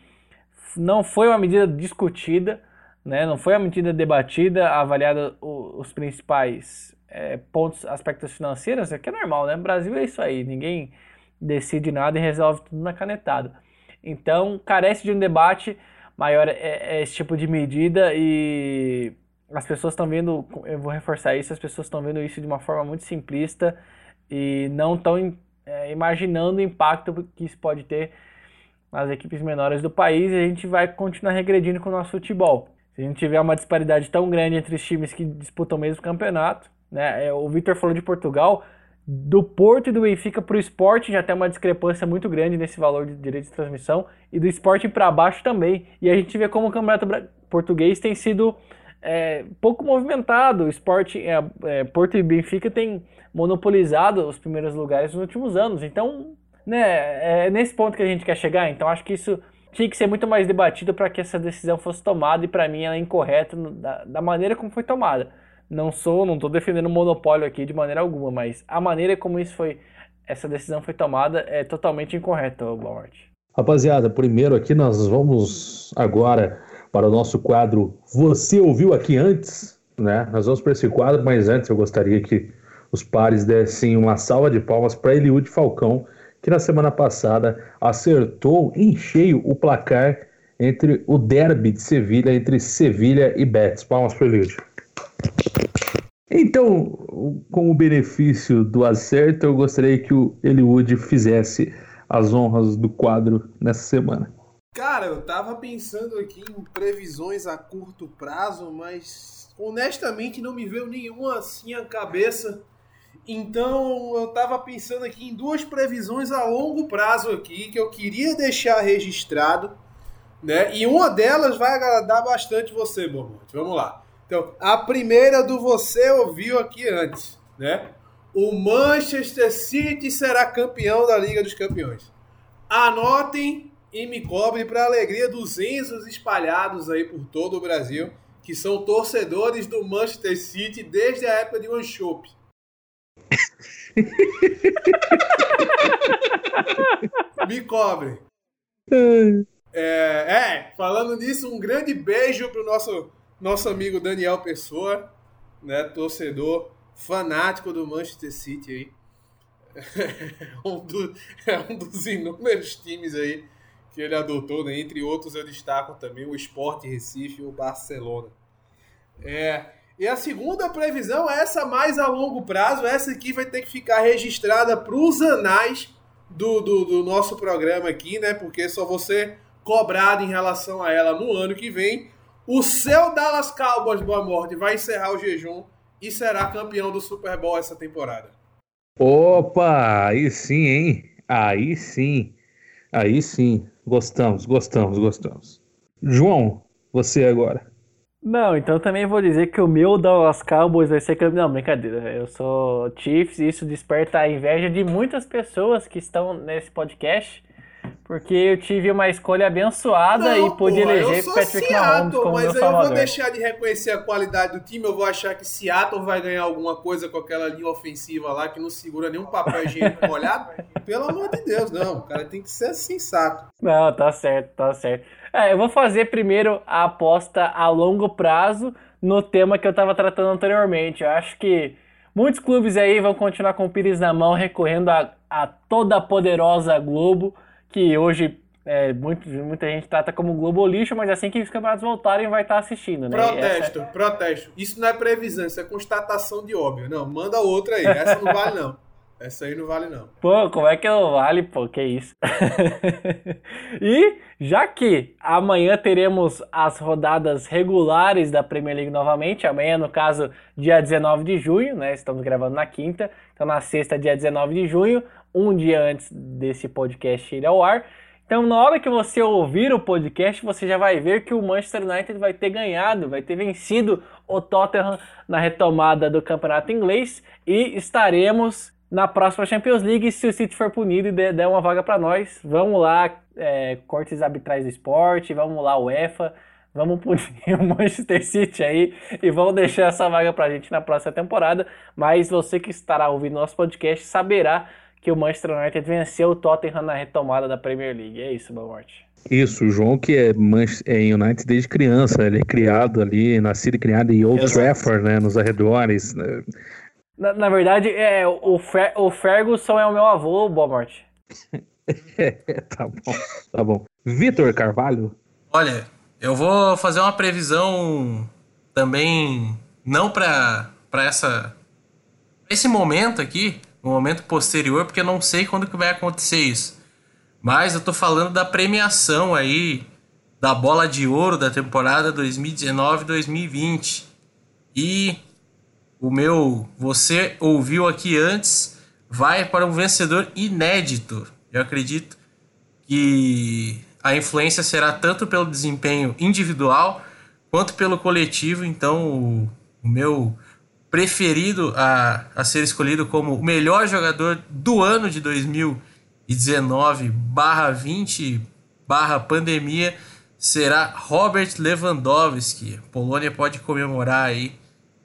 não foi uma medida discutida, né? não foi uma medida debatida, avaliada os principais é, pontos, aspectos financeiros, é que é normal, né? No Brasil é isso aí, ninguém decide nada e resolve tudo na canetada. Então, carece de um debate maior é, é esse tipo de medida e as pessoas estão vendo, eu vou reforçar isso, as pessoas estão vendo isso de uma forma muito simplista e não estão é, imaginando o impacto que isso pode ter nas equipes menores do país e a gente vai continuar regredindo com o nosso futebol. Se a gente tiver uma disparidade tão grande entre os times que disputam o mesmo campeonato, né? É, o Victor falou de Portugal, do Porto e do Benfica para o esporte já tem uma discrepância muito grande nesse valor de direito de transmissão e do esporte para baixo também. E a gente vê como o campeonato português tem sido é, pouco movimentado. O esporte, é, é, Porto e Benfica têm monopolizado os primeiros lugares nos últimos anos. Então né, é nesse ponto que a gente quer chegar. Então acho que isso tinha que ser muito mais debatido para que essa decisão fosse tomada e para mim ela é incorreta da, da, maneira como foi tomada. Não sou, não estou defendendo monopólio aqui de maneira alguma, mas a maneira como isso foi, essa decisão foi tomada é totalmente incorreta, Balmart. Rapaziada, primeiro aqui nós vamos agora para o nosso quadro Você ouviu aqui antes, né? Nós vamos para esse quadro, mas antes eu gostaria que os pares dessem uma salva de palmas para Eliud Falcão, que na semana passada acertou em cheio o placar entre o derby de Sevilha, entre Sevilha e Betis. Palmas para ele. Então, com o benefício do acerto, eu gostaria que o Eliud fizesse as honras do quadro nessa semana. Cara, eu tava pensando aqui em previsões a curto prazo, mas honestamente não me veio nenhuma assim à cabeça então eu estava pensando aqui em duas previsões a longo prazo aqui que eu queria deixar registrado, né? E uma delas vai agradar bastante você, Bormonte. Vamos lá. Então, a primeira do você ouviu aqui antes, né? O Manchester City será campeão da Liga dos Campeões. Anotem e me cobrem para alegria dos Enzos espalhados aí por todo o Brasil, que são torcedores do Manchester City desde a época de One Me cobre. É, é, falando nisso, um grande beijo pro nosso, nosso amigo Daniel Pessoa, né, torcedor fanático do Manchester City aí. um do, é um dos inúmeros times aí que ele adotou, né? Entre outros eu destaco também o Sport Recife e o Barcelona. É, e a segunda previsão, essa mais a longo prazo, essa aqui vai ter que ficar registrada para os anais do, do, do, nosso programa aqui, né? Porque só você cobrado em relação a ela no ano que vem. O seu Dallas Cowboys, boa morte, vai encerrar o jejum e será campeão do Super Bowl essa temporada. Opa, aí sim, hein? Aí sim. Aí sim. Gostamos, gostamos, gostamos. João, você agora. Não, então também vou dizer que o meu Dallas Cowboys vai ser campeão. Não, brincadeira. Eu sou Chiefs e isso desperta a inveja de muitas pessoas que estão nesse podcast. Porque eu tive uma escolha abençoada Não, e pude porra, eleger eu sou Patrick Seattle, Mahomes como mas meu aí eu vou salvador. deixar de reconhecer a qualidade do time, eu vou achar que Seattle vai ganhar alguma coisa com aquela linha ofensiva lá que não segura nenhum papel higiênico molhado. Pelo amor de Deus, não. O cara tem que ser sensato. Não, tá certo, tá certo. É, eu vou fazer primeiro a aposta a longo prazo no tema que eu tava tratando anteriormente. Eu acho que muitos clubes aí vão continuar com o Pires na mão, recorrendo a, a toda poderosa Globo, que hoje é, muito, muita gente trata como Globo lixo, mas assim que os campeonatos voltarem vai estar assistindo, né? Protesto, protesto. Isso não é previsão, isso é constatação de óbvio. Não, manda outra aí. Essa não vale, não. Essa aí não vale, não. Pô, como é que não vale, pô? Que isso? e já que amanhã teremos as rodadas regulares da Premier League novamente, amanhã, no caso, dia 19 de junho, né? Estamos gravando na quinta, então na sexta, dia 19 de junho, um dia antes desse podcast ir ao ar. Então, na hora que você ouvir o podcast, você já vai ver que o Manchester United vai ter ganhado, vai ter vencido o Tottenham na retomada do campeonato inglês e estaremos na próxima Champions League se o City for punido e der uma vaga para nós. Vamos lá, é, cortes arbitrais do esporte, vamos lá, UEFA, vamos punir o Manchester City aí e vamos deixar essa vaga pra gente na próxima temporada. Mas você que estará ouvindo nosso podcast saberá que o Manchester United venceu o Tottenham na retomada da Premier League. É isso, meu morte. Isso, o João que é, é em United desde criança, ele é criado ali, nascido e criado em Old Exato. Trafford, né, nos arredores. né. Na, na verdade, é, o, Fer, o Ferguson é o meu avô, boa morte. tá bom, tá bom. Vitor Carvalho, Olha, eu vou fazer uma previsão também não para para essa esse momento aqui, um momento posterior, porque eu não sei quando que vai acontecer isso. Mas eu tô falando da premiação aí da bola de ouro da temporada 2019-2020. E o meu, você ouviu aqui antes, vai para um vencedor inédito. Eu acredito que a influência será tanto pelo desempenho individual quanto pelo coletivo. Então, o, o meu preferido a, a ser escolhido como o melhor jogador do ano de 2019 barra 20 barra pandemia será Robert Lewandowski. Polônia pode comemorar aí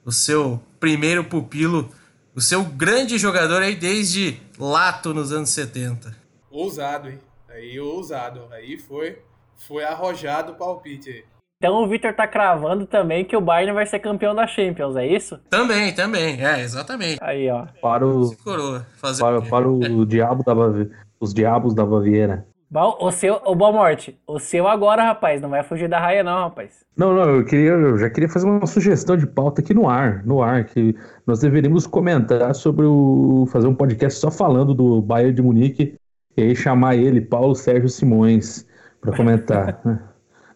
o seu primeiro pupilo, o seu grande jogador aí desde Lato nos anos 70. Ousado, hein? Aí, ousado. Aí foi, foi arrojado o palpite aí. Então o Victor tá cravando também que o Bayern vai ser campeão da Champions, é isso? Também, também, é, exatamente. Aí, ó. para o, Coroa, fazer para, o quê? para o diabo da Bavi- os diabos da Baviera. Bom, o seu, o Boa Morte, o seu agora, rapaz, não vai fugir da raia não, rapaz. Não, não, eu queria, eu já queria fazer uma sugestão de pauta aqui no ar, no ar, que nós deveríamos comentar sobre o fazer um podcast só falando do Bayern de Munique e aí chamar ele, Paulo Sérgio Simões, para comentar, né?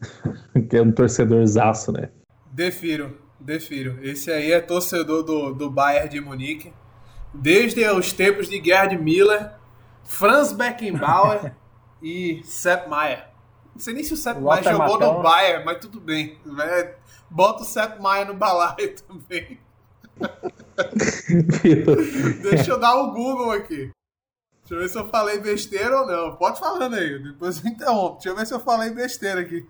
que é um torcedorzaço, né? Defiro, defiro. Esse aí é torcedor do, do Bayern de Munique. Desde os tempos de Gerd Miller, Franz Beckenbauer e Sepp Maier. Não sei nem se o Sepp Maier jogou no Bayern, mas tudo bem. É, Bota o Sepp Maier no balaio também. Deixa eu dar o Google aqui. Deixa eu ver se eu falei besteira ou não. Pode falando aí, depois eu interrompo. Deixa eu ver se eu falei besteira aqui.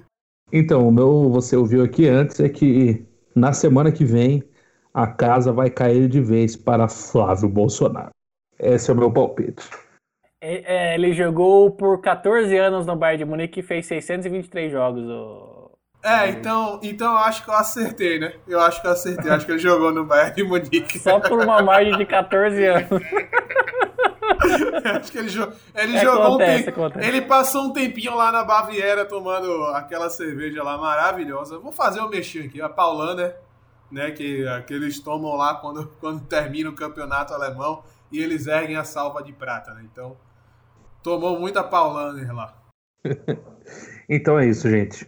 Então, o meu, você ouviu aqui antes, é que na semana que vem a casa vai cair de vez para Flávio Bolsonaro. Esse é o meu palpite. E- é, Ele jogou por 14 anos no Bayern de Munique e fez 623 jogos. o- É, então, então eu acho que eu acertei, né? Eu acho que eu acertei. Acho que ele jogou no Bayern de Munique. Só por uma margem de 14 anos. acho que ele, jo ele É, jogou acontece, um tempo. acontece. Ele passou um tempinho lá na Baviera tomando aquela cerveja lá maravilhosa. Vou fazer um mexer aqui. A Paulaner, né? Que, que eles tomam lá quando, quando termina o campeonato alemão e eles erguem a salva de prata, né? Então, tomou muita Paulaner lá. Então é isso, gente.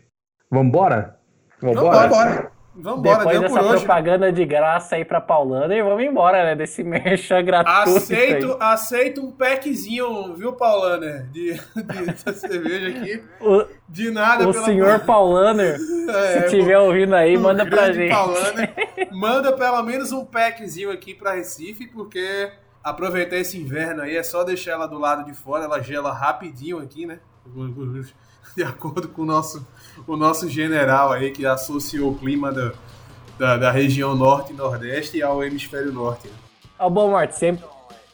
Vambora? Vambora, vambora. Vambora, Depois deu dessa por hoje. propaganda de graça aí pra Paulana e vamos embora, né? Desse merchan gratuito. Aceito, aí. aceito um packzinho, viu, Paulaner? De, de, cerveja aqui. O, De nada, o pelo senhor Paulaner, É, se estiver ouvindo aí, o manda pra gente. Paulaner, manda pelo menos um packzinho aqui pra Recife, porque aproveitar esse inverno aí é só deixar ela do lado de fora, ela gela rapidinho aqui, né? De acordo com o nosso, o nosso general aí, que associou o clima da, da, da região norte e nordeste ao hemisfério norte. Né? Ó, bom, Morte, sempre.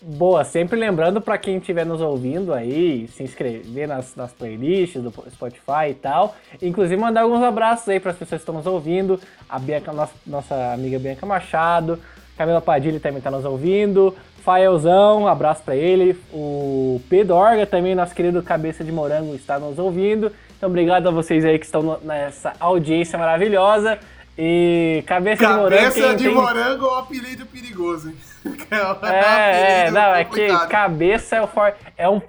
Boa, sempre lembrando para quem estiver nos ouvindo aí, se inscrever nas, nas playlists do Spotify e tal. Inclusive mandar alguns abraços aí para as pessoas que estão nos ouvindo. A Bianca, nossa, nossa amiga Bianca Machado, Camila Padilha também está nos ouvindo. Faelzão, abraço para ele. O Pedro Orga também, nosso querido Cabeça de Morango, está nos ouvindo. Então, obrigado a vocês aí que estão nessa audiência maravilhosa. E Cabeça, Cabeça de Morango. Cabeça de. Morango é um apelido perigoso, hein? É, é, não, é que cabeça é o for... é um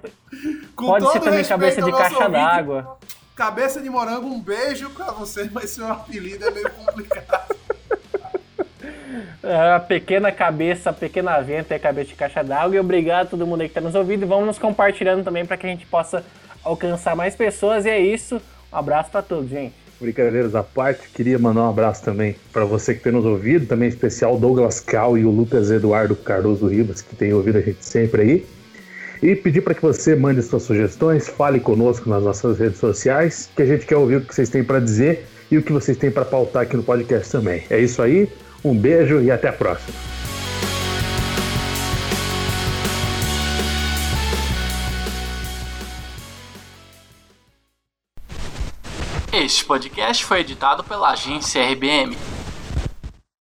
Com pode ser também cabeça de caixa d'água. Cabeça de morango, um beijo pra você, mas seu apelido é meio complicado. É, a pequena cabeça, a pequena venta é cabeça de caixa d'água. E obrigado a todo mundo aí que tá nos ouvindo. E vamos nos compartilhando também para que a gente possa alcançar mais pessoas. E é isso. Um abraço para todos, gente. Brincadeiras à parte, queria mandar um abraço também para você que tem nos ouvido, também especial Douglas Cal e o Lucas Eduardo Cardoso Ribas, que tem ouvido a gente sempre aí. E pedir para que você mande suas sugestões, fale conosco nas nossas redes sociais, que a gente quer ouvir o que vocês têm para dizer e o que vocês têm para pautar aqui no podcast também. É isso aí, um beijo e até a próxima. Este podcast foi editado pela agência RBM.